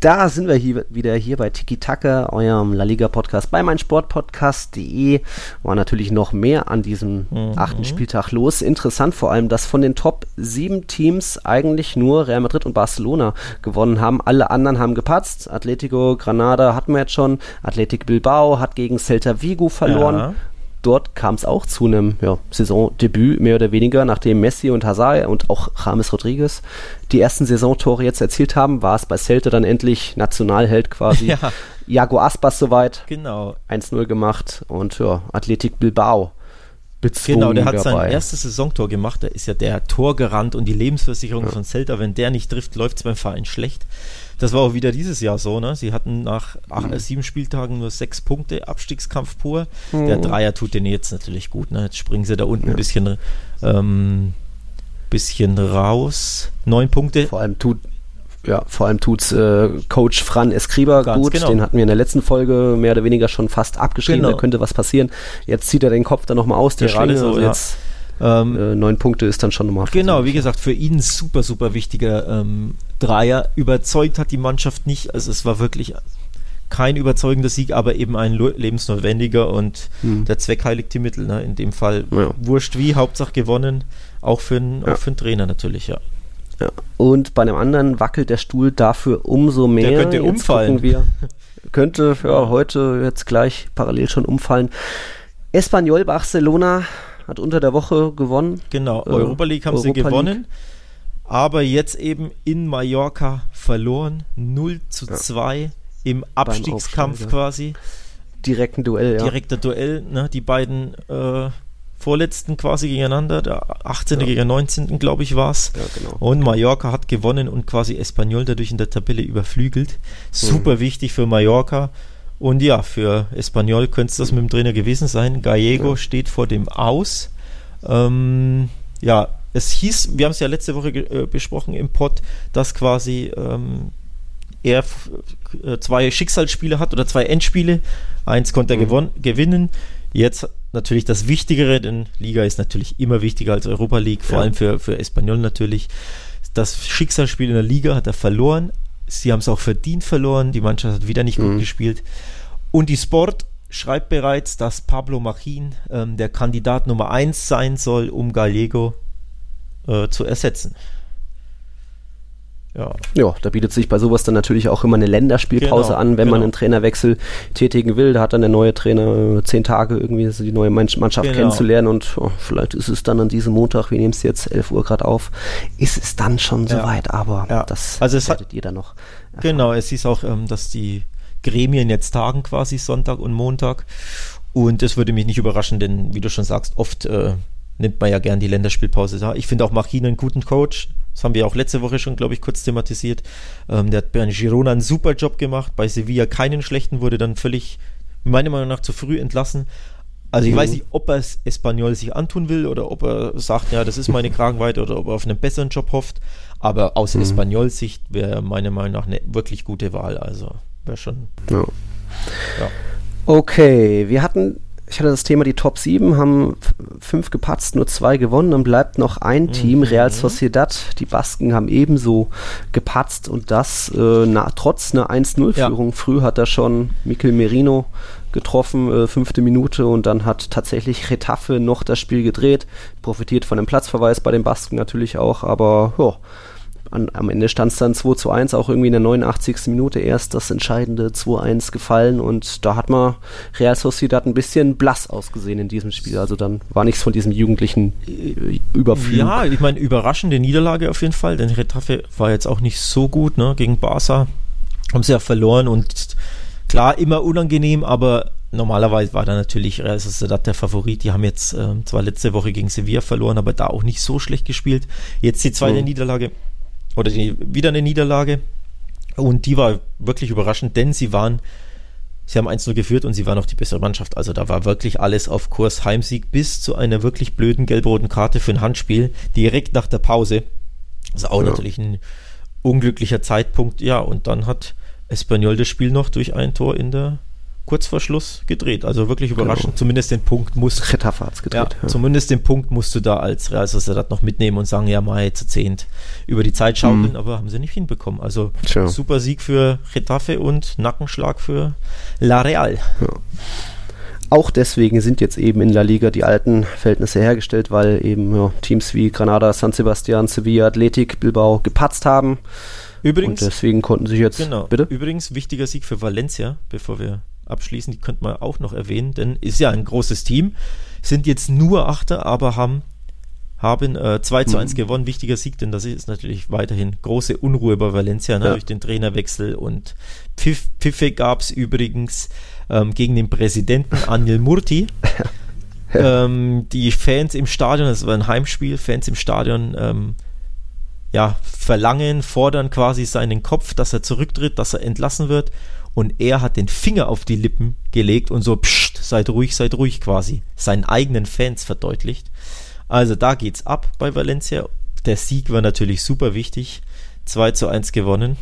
Da sind wir hier wieder hier bei Tiki Taka, eurem La Liga Podcast bei meinsportpodcast.de. War natürlich noch mehr an diesem mhm. achten Spieltag los. Interessant vor allem, dass von den Top sieben Teams eigentlich nur Real Madrid und Barcelona gewonnen haben. Alle anderen haben gepatzt. Atletico Granada hatten wir jetzt schon. Athletic Bilbao hat gegen Celta Vigo verloren. Ja dort kam es auch zu einem ja, Saisondebüt, mehr oder weniger, nachdem Messi und Hazard und auch James Rodriguez die ersten Saisontore jetzt erzielt haben, war es bei Celta dann endlich Nationalheld quasi. Ja. Iago Aspas soweit. Genau. 1-0 gemacht und ja, Athletik Bilbao. Genau, der hat dabei. sein erstes Saisontor gemacht. Da ist ja der Tor gerannt und die Lebensversicherung ja. von Celta. Wenn der nicht trifft, läuft es beim Verein schlecht. Das war auch wieder dieses Jahr so, ne? Sie hatten nach acht, mhm. sieben Spieltagen nur sechs Punkte, Abstiegskampf pur. Mhm. Der Dreier tut denen jetzt natürlich gut, ne? Jetzt springen sie da unten ja. ein bisschen, ähm, bisschen raus. Neun Punkte. Vor allem tut ja, vor allem tut's äh, Coach Fran Escriba Ganz gut. Genau. Den hatten wir in der letzten Folge mehr oder weniger schon fast abgeschrieben. Genau. Da könnte was passieren. Jetzt zieht er den Kopf dann nochmal aus, der Schlinge. So, also ja. jetzt ähm, äh, neun Punkte ist dann schon nochmal. Genau, wie gesagt, für ihn super, super wichtiger ähm, Dreier. Überzeugt hat die Mannschaft nicht. Also es war wirklich kein überzeugender Sieg, aber eben ein lebensnotwendiger und hm. der Zweck heiligt die Mittel. Ne? In dem Fall ja. wurscht wie, Hauptsache gewonnen. Auch für, einen, ja. auch für einen Trainer natürlich, ja. Ja. Und bei einem anderen wackelt der Stuhl dafür umso mehr. Der könnte jetzt umfallen. Wir. Könnte ja, heute jetzt gleich parallel schon umfallen. Espanyol Barcelona hat unter der Woche gewonnen. Genau, äh, Europa League haben Europa sie gewonnen. League. Aber jetzt eben in Mallorca verloren. 0 zu 2 ja. im Abstiegskampf quasi. Direkten Duell, ja. Direkter Duell, ne? Die beiden äh, Vorletzten quasi gegeneinander. Der 18. Ja. gegen 19. glaube ich war es. Ja, genau. Und Mallorca hat gewonnen und quasi Espanyol dadurch in der Tabelle überflügelt. Super mhm. wichtig für Mallorca. Und ja, für Espanyol könnte es das mit dem Trainer gewesen sein. Gallego ja. steht vor dem Aus. Ähm, ja, es hieß, wir haben es ja letzte Woche äh, besprochen im Pod, dass quasi ähm, er äh, zwei Schicksalsspiele hat oder zwei Endspiele. Eins konnte er mhm. gewinnen. Jetzt natürlich das Wichtigere, denn Liga ist natürlich immer wichtiger als Europa League, vor ja. allem für, für Espanyol natürlich. Das Schicksalsspiel in der Liga hat er verloren, Sie haben es auch verdient verloren. Die Mannschaft hat wieder nicht mhm. gut gespielt. Und die Sport schreibt bereits, dass Pablo Machin ähm, der Kandidat Nummer 1 sein soll, um Gallego äh, zu ersetzen. Ja. ja, da bietet sich bei sowas dann natürlich auch immer eine Länderspielpause genau, an, wenn genau. man einen Trainerwechsel tätigen will. Da hat dann der neue Trainer äh, zehn Tage irgendwie die neue Mannschaft genau. kennenzulernen und oh, vielleicht ist es dann an diesem Montag, wir nehmen es jetzt 11 Uhr gerade auf, ist es dann schon ja. soweit, aber ja. das also es werdet hat, ihr dann noch. Erfahren. Genau, es ist auch, ähm, dass die Gremien jetzt tagen quasi Sonntag und Montag und das würde mich nicht überraschen, denn wie du schon sagst, oft äh, nimmt man ja gern die Länderspielpause da. Ich finde auch Machin einen guten Coach. Das haben wir auch letzte Woche schon, glaube ich, kurz thematisiert. Ähm, der hat bei Girona einen super Job gemacht, bei Sevilla keinen schlechten, wurde dann völlig, meiner Meinung nach, zu früh entlassen. Also ich mhm. weiß nicht, ob er es Espanyol sich antun will oder ob er sagt, ja, das ist meine Kragenweite oder ob er auf einen besseren Job hofft. Aber aus mhm. Espanyol-Sicht wäre meiner Meinung nach eine wirklich gute Wahl. Also wäre schon. Ja. ja. Okay, wir hatten ich hatte das Thema, die Top 7 haben fünf gepatzt, nur zwei gewonnen. Dann bleibt noch ein mhm. Team, Real Sociedad. Die Basken haben ebenso gepatzt und das äh, na, trotz einer 1-0-Führung. Ja. Früh hat er schon Mikel Merino getroffen, äh, fünfte Minute und dann hat tatsächlich Retafe noch das Spiel gedreht. Profitiert von dem Platzverweis bei den Basken natürlich auch, aber ja an, am Ende stand es dann 2 zu 1, auch irgendwie in der 89. Minute erst das entscheidende 2-1 gefallen und da hat man Real Sociedad ein bisschen blass ausgesehen in diesem Spiel. Also dann war nichts von diesem jugendlichen äh, Überflug. Ja, ich meine, überraschende Niederlage auf jeden Fall, denn Retafe war jetzt auch nicht so gut ne, gegen Barca. Haben sie ja verloren und klar, immer unangenehm, aber normalerweise war da natürlich Real Sociedad der Favorit. Die haben jetzt äh, zwar letzte Woche gegen Sevilla verloren, aber da auch nicht so schlecht gespielt. Jetzt die zweite mhm. Niederlage oder die, wieder eine Niederlage. Und die war wirklich überraschend, denn sie waren, sie haben 1-0 geführt und sie waren auch die bessere Mannschaft. Also da war wirklich alles auf Kurs Heimsieg bis zu einer wirklich blöden gelb-roten Karte für ein Handspiel direkt nach der Pause. Also auch ja. natürlich ein unglücklicher Zeitpunkt. Ja, und dann hat Espanyol das Spiel noch durch ein Tor in der kurz vor Schluss gedreht. Also wirklich überraschend. Genau. Zumindest den Punkt musst Retafe hat's gedreht. Ja, ja. Zumindest den Punkt musst du da als Real Sociedad noch mitnehmen und sagen, ja, mal zu zehnt über die Zeit schaukeln, mhm. aber haben sie nicht hinbekommen. Also Tja. super Sieg für Retafe und Nackenschlag für La Real. Ja. Auch deswegen sind jetzt eben in La Liga die alten Verhältnisse hergestellt, weil eben ja, Teams wie Granada, San Sebastian, Sevilla, Athletic, Bilbao gepatzt haben. Übrigens, und deswegen konnten sie jetzt. Genau. Bitte? Übrigens wichtiger Sieg für Valencia, bevor wir abschließen, die könnte man auch noch erwähnen, denn ist ja ein großes Team, sind jetzt nur Achter, aber haben haben äh, 2 zu 1 mhm. gewonnen. Wichtiger Sieg, denn das ist natürlich weiterhin große Unruhe bei Valencia ne, ja. durch den Trainerwechsel und Pfiff, Pfiffe gab es übrigens ähm, gegen den Präsidenten Anil Murti. ähm, die Fans im Stadion, das war ein Heimspiel, Fans im Stadion ähm, ja, verlangen, fordern quasi seinen Kopf, dass er zurücktritt, dass er entlassen wird und er hat den Finger auf die Lippen gelegt und so, psst, seid ruhig, seid ruhig quasi, seinen eigenen Fans verdeutlicht. Also da geht's ab bei Valencia. Der Sieg war natürlich super wichtig. 2 zu 1 gewonnen.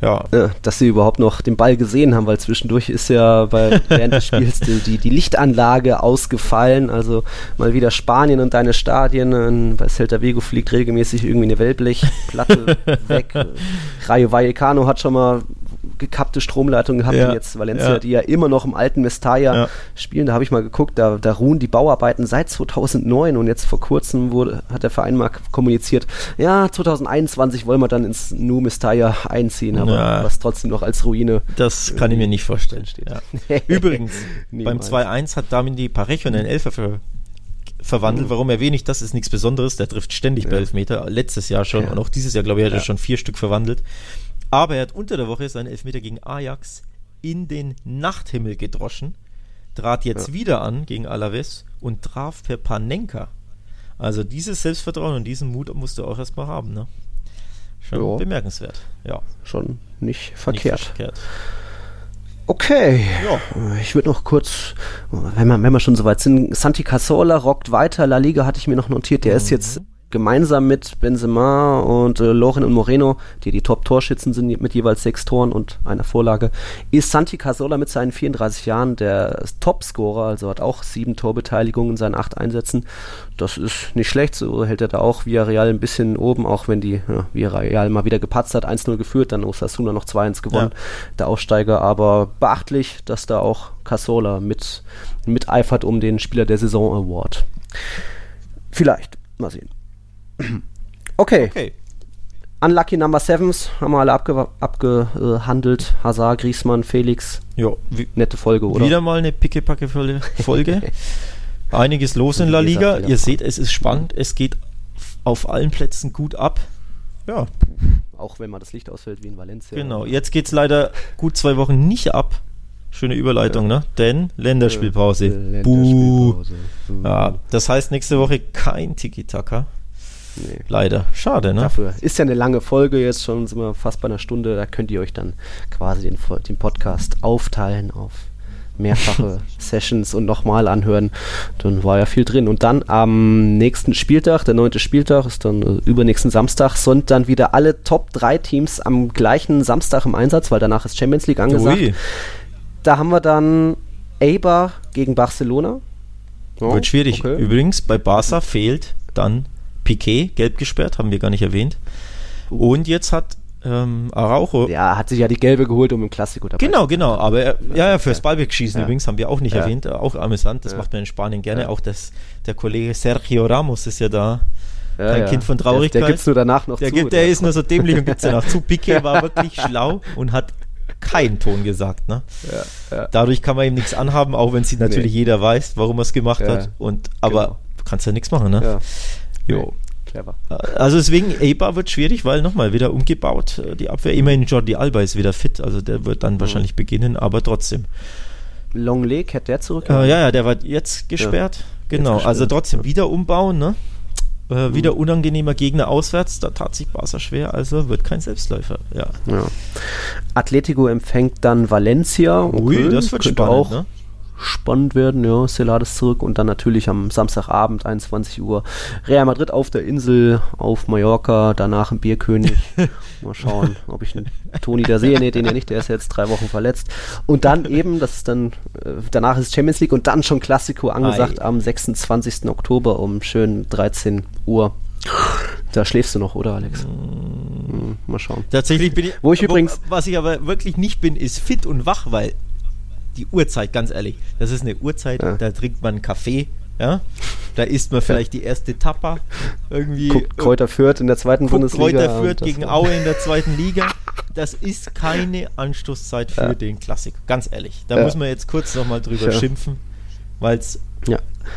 Ja. ja. Dass sie überhaupt noch den Ball gesehen haben, weil zwischendurch ist ja bei, während des Spiels die, die Lichtanlage ausgefallen. Also mal wieder Spanien und deine Stadien. Bei Celta Vigo fliegt regelmäßig irgendwie eine Wellblechplatte weg. Rayo Vallecano hat schon mal gekappte Stromleitung gehabt ja. und jetzt Valencia, ja. die ja immer noch im alten Mestalla ja. spielen. Da habe ich mal geguckt, da, da ruhen die Bauarbeiten seit 2009 und jetzt vor kurzem wurde, hat der Verein mal kommuniziert, ja, 2021 wollen wir dann ins New Mestalla einziehen, aber was trotzdem noch als Ruine. Das kann ich mir nicht vorstellen. Steht. Übrigens, beim 2-1 hat Damin die Parejo einen Elfer für verwandelt. Mhm. Warum erwähne ich das? Ist nichts Besonderes. Der trifft ständig bei Elfmeter. Letztes Jahr schon ja. und auch dieses Jahr, glaube ich, hat er schon vier Stück verwandelt. Aber er hat unter der Woche seinen Elfmeter gegen Ajax in den Nachthimmel gedroschen, trat jetzt ja. wieder an gegen Alaves und traf per Panenka. Also dieses Selbstvertrauen und diesen Mut musst du auch erstmal haben, ne? Schon jo. bemerkenswert, ja. Schon nicht verkehrt. Nicht verkehrt. Okay. Ja. Ich würde noch kurz, wenn wir, wenn wir schon soweit sind, Santi Casola rockt weiter. La Liga hatte ich mir noch notiert. Der mhm. ist jetzt gemeinsam mit Benzema und äh, Loren und Moreno, die die Top-Torschützen sind mit jeweils sechs Toren und einer Vorlage, ist Santi Casola mit seinen 34 Jahren der Topscorer, also hat auch sieben Torbeteiligungen in seinen acht Einsätzen. Das ist nicht schlecht, so hält er da auch Villarreal ein bisschen oben, auch wenn die ja, Villarreal mal wieder gepatzt hat, 1-0 geführt, dann Osasuna noch 2-1 gewonnen, ja. der Aufsteiger, aber beachtlich, dass da auch Casola mit, miteifert um den Spieler der Saison Award. Vielleicht, mal sehen. Okay. okay. Unlucky Number Sevens haben wir alle abge abgehandelt. Hazard, Griesmann, Felix. Jo, nette Folge, oder? Wieder mal eine pickepacke Folge. Einiges los in La Liga. Ihr seht, es ist spannend. Es geht auf allen Plätzen gut ab. Ja. Auch wenn mal das Licht ausfällt wie in Valencia. Genau. Jetzt geht es leider gut zwei Wochen nicht ab. Schöne Überleitung, ja. ne? Denn Länderspielpause. Länderspielpause. Buh. Ja, das heißt nächste Woche kein Tiki-Taka. Nee. Leider. Schade, ne? Dafür ist ja eine lange Folge, jetzt schon sind wir fast bei einer Stunde. Da könnt ihr euch dann quasi den, den Podcast aufteilen auf mehrfache Sessions und nochmal anhören. Dann war ja viel drin. Und dann am nächsten Spieltag, der neunte Spieltag, ist dann äh, übernächsten Samstag, sind dann wieder alle Top 3 Teams am gleichen Samstag im Einsatz, weil danach ist Champions League angesagt. Ui. Da haben wir dann Eibar gegen Barcelona. Oh, Wird schwierig. Okay. Übrigens, bei Barca fehlt dann Piquet, gelb gesperrt, haben wir gar nicht erwähnt. Und jetzt hat ähm, Araujo. Ja, hat sich ja die gelbe geholt, um im Klassiko dabei Genau, genau. Aber er, ja, ja, fürs Ballwegschießen ja. übrigens haben wir auch nicht ja. erwähnt. Auch amüsant. Das ja. macht man in Spanien gerne. Auch das, der Kollege Sergio Ramos ist ja da. Kein Kind von Traurigkeit. Der, der gibt's nur danach noch der zu. Gibt, der, ist nur so dämlich und gibt's danach zu. Piquet war wirklich schlau und hat keinen Ton gesagt. Ne? Dadurch kann man ihm nichts anhaben, auch wenn es natürlich nee. jeder weiß, warum er es gemacht hat. Und, aber genau. du kannst ja nichts machen. Ne? Jo clever. Also deswegen, Eibar wird schwierig, weil nochmal wieder umgebaut. Die Abwehr, immerhin Jordi Alba ist wieder fit, also der wird dann mhm. wahrscheinlich beginnen, aber trotzdem. Longley, kehrt der zurück? Äh, ja, ja, der war jetzt gesperrt. Ja, genau, jetzt also trotzdem wieder umbauen, ne? Äh, mhm. Wieder unangenehmer Gegner auswärts, da tat sich Barca schwer, also wird kein Selbstläufer. Ja. ja. Atletico empfängt dann Valencia. Ui, das wird spannend, auch. Ne? Spannend werden. Ja, Celades zurück und dann natürlich am Samstagabend 21 Uhr Real Madrid auf der Insel auf Mallorca, danach ein Bierkönig. Mal schauen, ob ich einen Toni da sehe. Nee, den ja nicht, der ist jetzt drei Wochen verletzt. Und dann eben, das ist dann, äh, danach ist Champions League und dann schon Klassiko angesagt Ei. am 26. Oktober um schön 13 Uhr. Da schläfst du noch, oder Alex? Hm, mal schauen. Tatsächlich bin ich. Wo ich übrigens. Was ich aber wirklich nicht bin, ist fit und wach, weil die Uhrzeit, ganz ehrlich, das ist eine Uhrzeit, ja. da trinkt man einen Kaffee, ja, da isst man vielleicht die erste Tapa, irgendwie. Guckt Kräuter Fürth in der zweiten Bundesliga. Kräuter Fürth gegen Aue in der zweiten Liga. Das ist keine Anstoßzeit für ja. den Klassik, ganz ehrlich. Da muss man jetzt kurz nochmal drüber schimpfen, weil es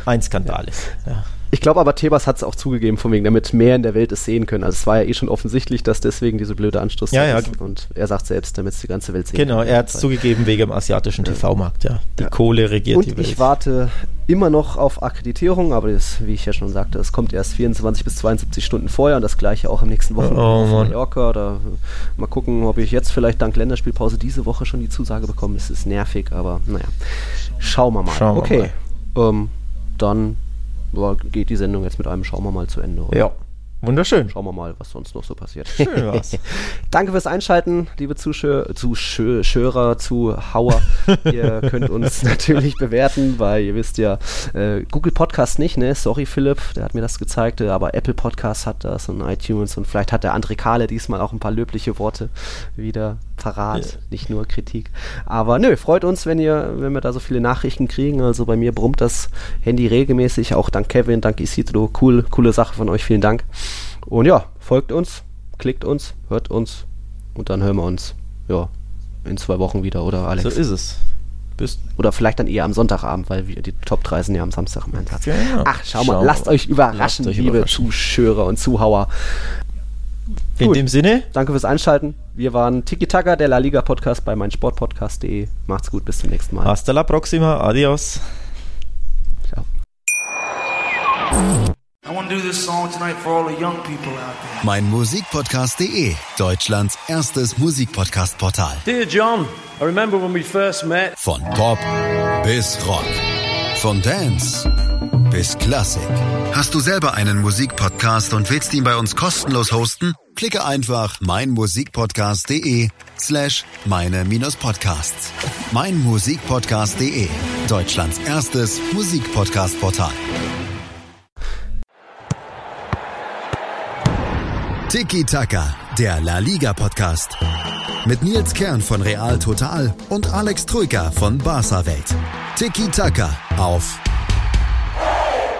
ein Skandal ist. Ja. Ich glaube aber, Tebas hat es auch zugegeben, von wegen, damit mehr in der Welt es sehen können. Also es war ja eh schon offensichtlich, dass deswegen diese blöde Anstoß ja, ja. ist. Und er sagt selbst, damit es die ganze Welt sehen genau, kann. Genau, er hat es zugegeben wegen dem asiatischen TV-Markt, ja. Die. Kohle regiert und die Welt. ich warte immer noch auf Akkreditierung, aber das, wie ich ja schon sagte, es kommt erst 24 bis 72 Stunden vorher und das gleiche auch am nächsten Wochenende oh, auf Mallorca. Da, mal gucken, ob ich jetzt vielleicht dank Länderspielpause diese Woche schon die Zusage bekomme. Es ist nervig, aber naja. Schauen wir mal. Schauen okay. Wir mal. Ähm, dann geht die Sendung jetzt mit einem Schauen wir mal zu Ende. Oder? Ja. Wunderschön. Schauen wir mal, was sonst noch so passiert. Schön was. Danke fürs Einschalten, liebe Zuschauer, Zuschauer, Zuhauer. ihr könnt uns natürlich bewerten, weil ihr wisst ja, äh, Google Podcast nicht, ne? Sorry, Philipp, der hat mir das gezeigt, aber Apple Podcast hat das und iTunes und vielleicht hat der André Kahle diesmal auch ein paar löbliche Worte wieder parat, ja. nicht nur Kritik. Aber nö, freut uns, wenn ihr, wenn wir da so viele Nachrichten kriegen. Also bei mir brummt das Handy regelmäßig, auch dank Kevin, dank Isidro. Cool, coole Sache von euch, vielen Dank. Und ja, folgt uns, klickt uns, hört uns und dann hören wir uns, ja, in zwei Wochen wieder, oder Alex? So ist es. Bist oder vielleicht dann eher am Sonntagabend, weil wir die Top 3 sind ja am Samstag im Einsatz. Genau. Ach, schau mal, schau lasst euch überraschen, lasst euch liebe überraschen. Zuschauer und Zuhauer. In Gut. dem Sinne. Danke fürs Einschalten. Wir waren Tiki Taka, der La Liga Podcast bei meinsportpodcast.de. Macht's gut, bis zum nächsten Mal. Hasta la próxima. Adios. Ciao. Mein Musikpodcast.de, Deutschlands erstes Musikpodcast-Portal. Dear John, I remember when we first met. Von Pop bis Rock. Von Dance bis Klassik. Hast du selber einen Musikpodcast und willst ihn bei uns kostenlos hosten? Klicke einfach meinmusikpodcast.de slash meine-podcasts. Meinmusikpodcast.de, Deutschlands erstes Musikpodcast-Portal. Tiki Taka, der La Liga Podcast. Mit Nils Kern von Real Total und Alex Troika von Barca Welt. Tiki Taka auf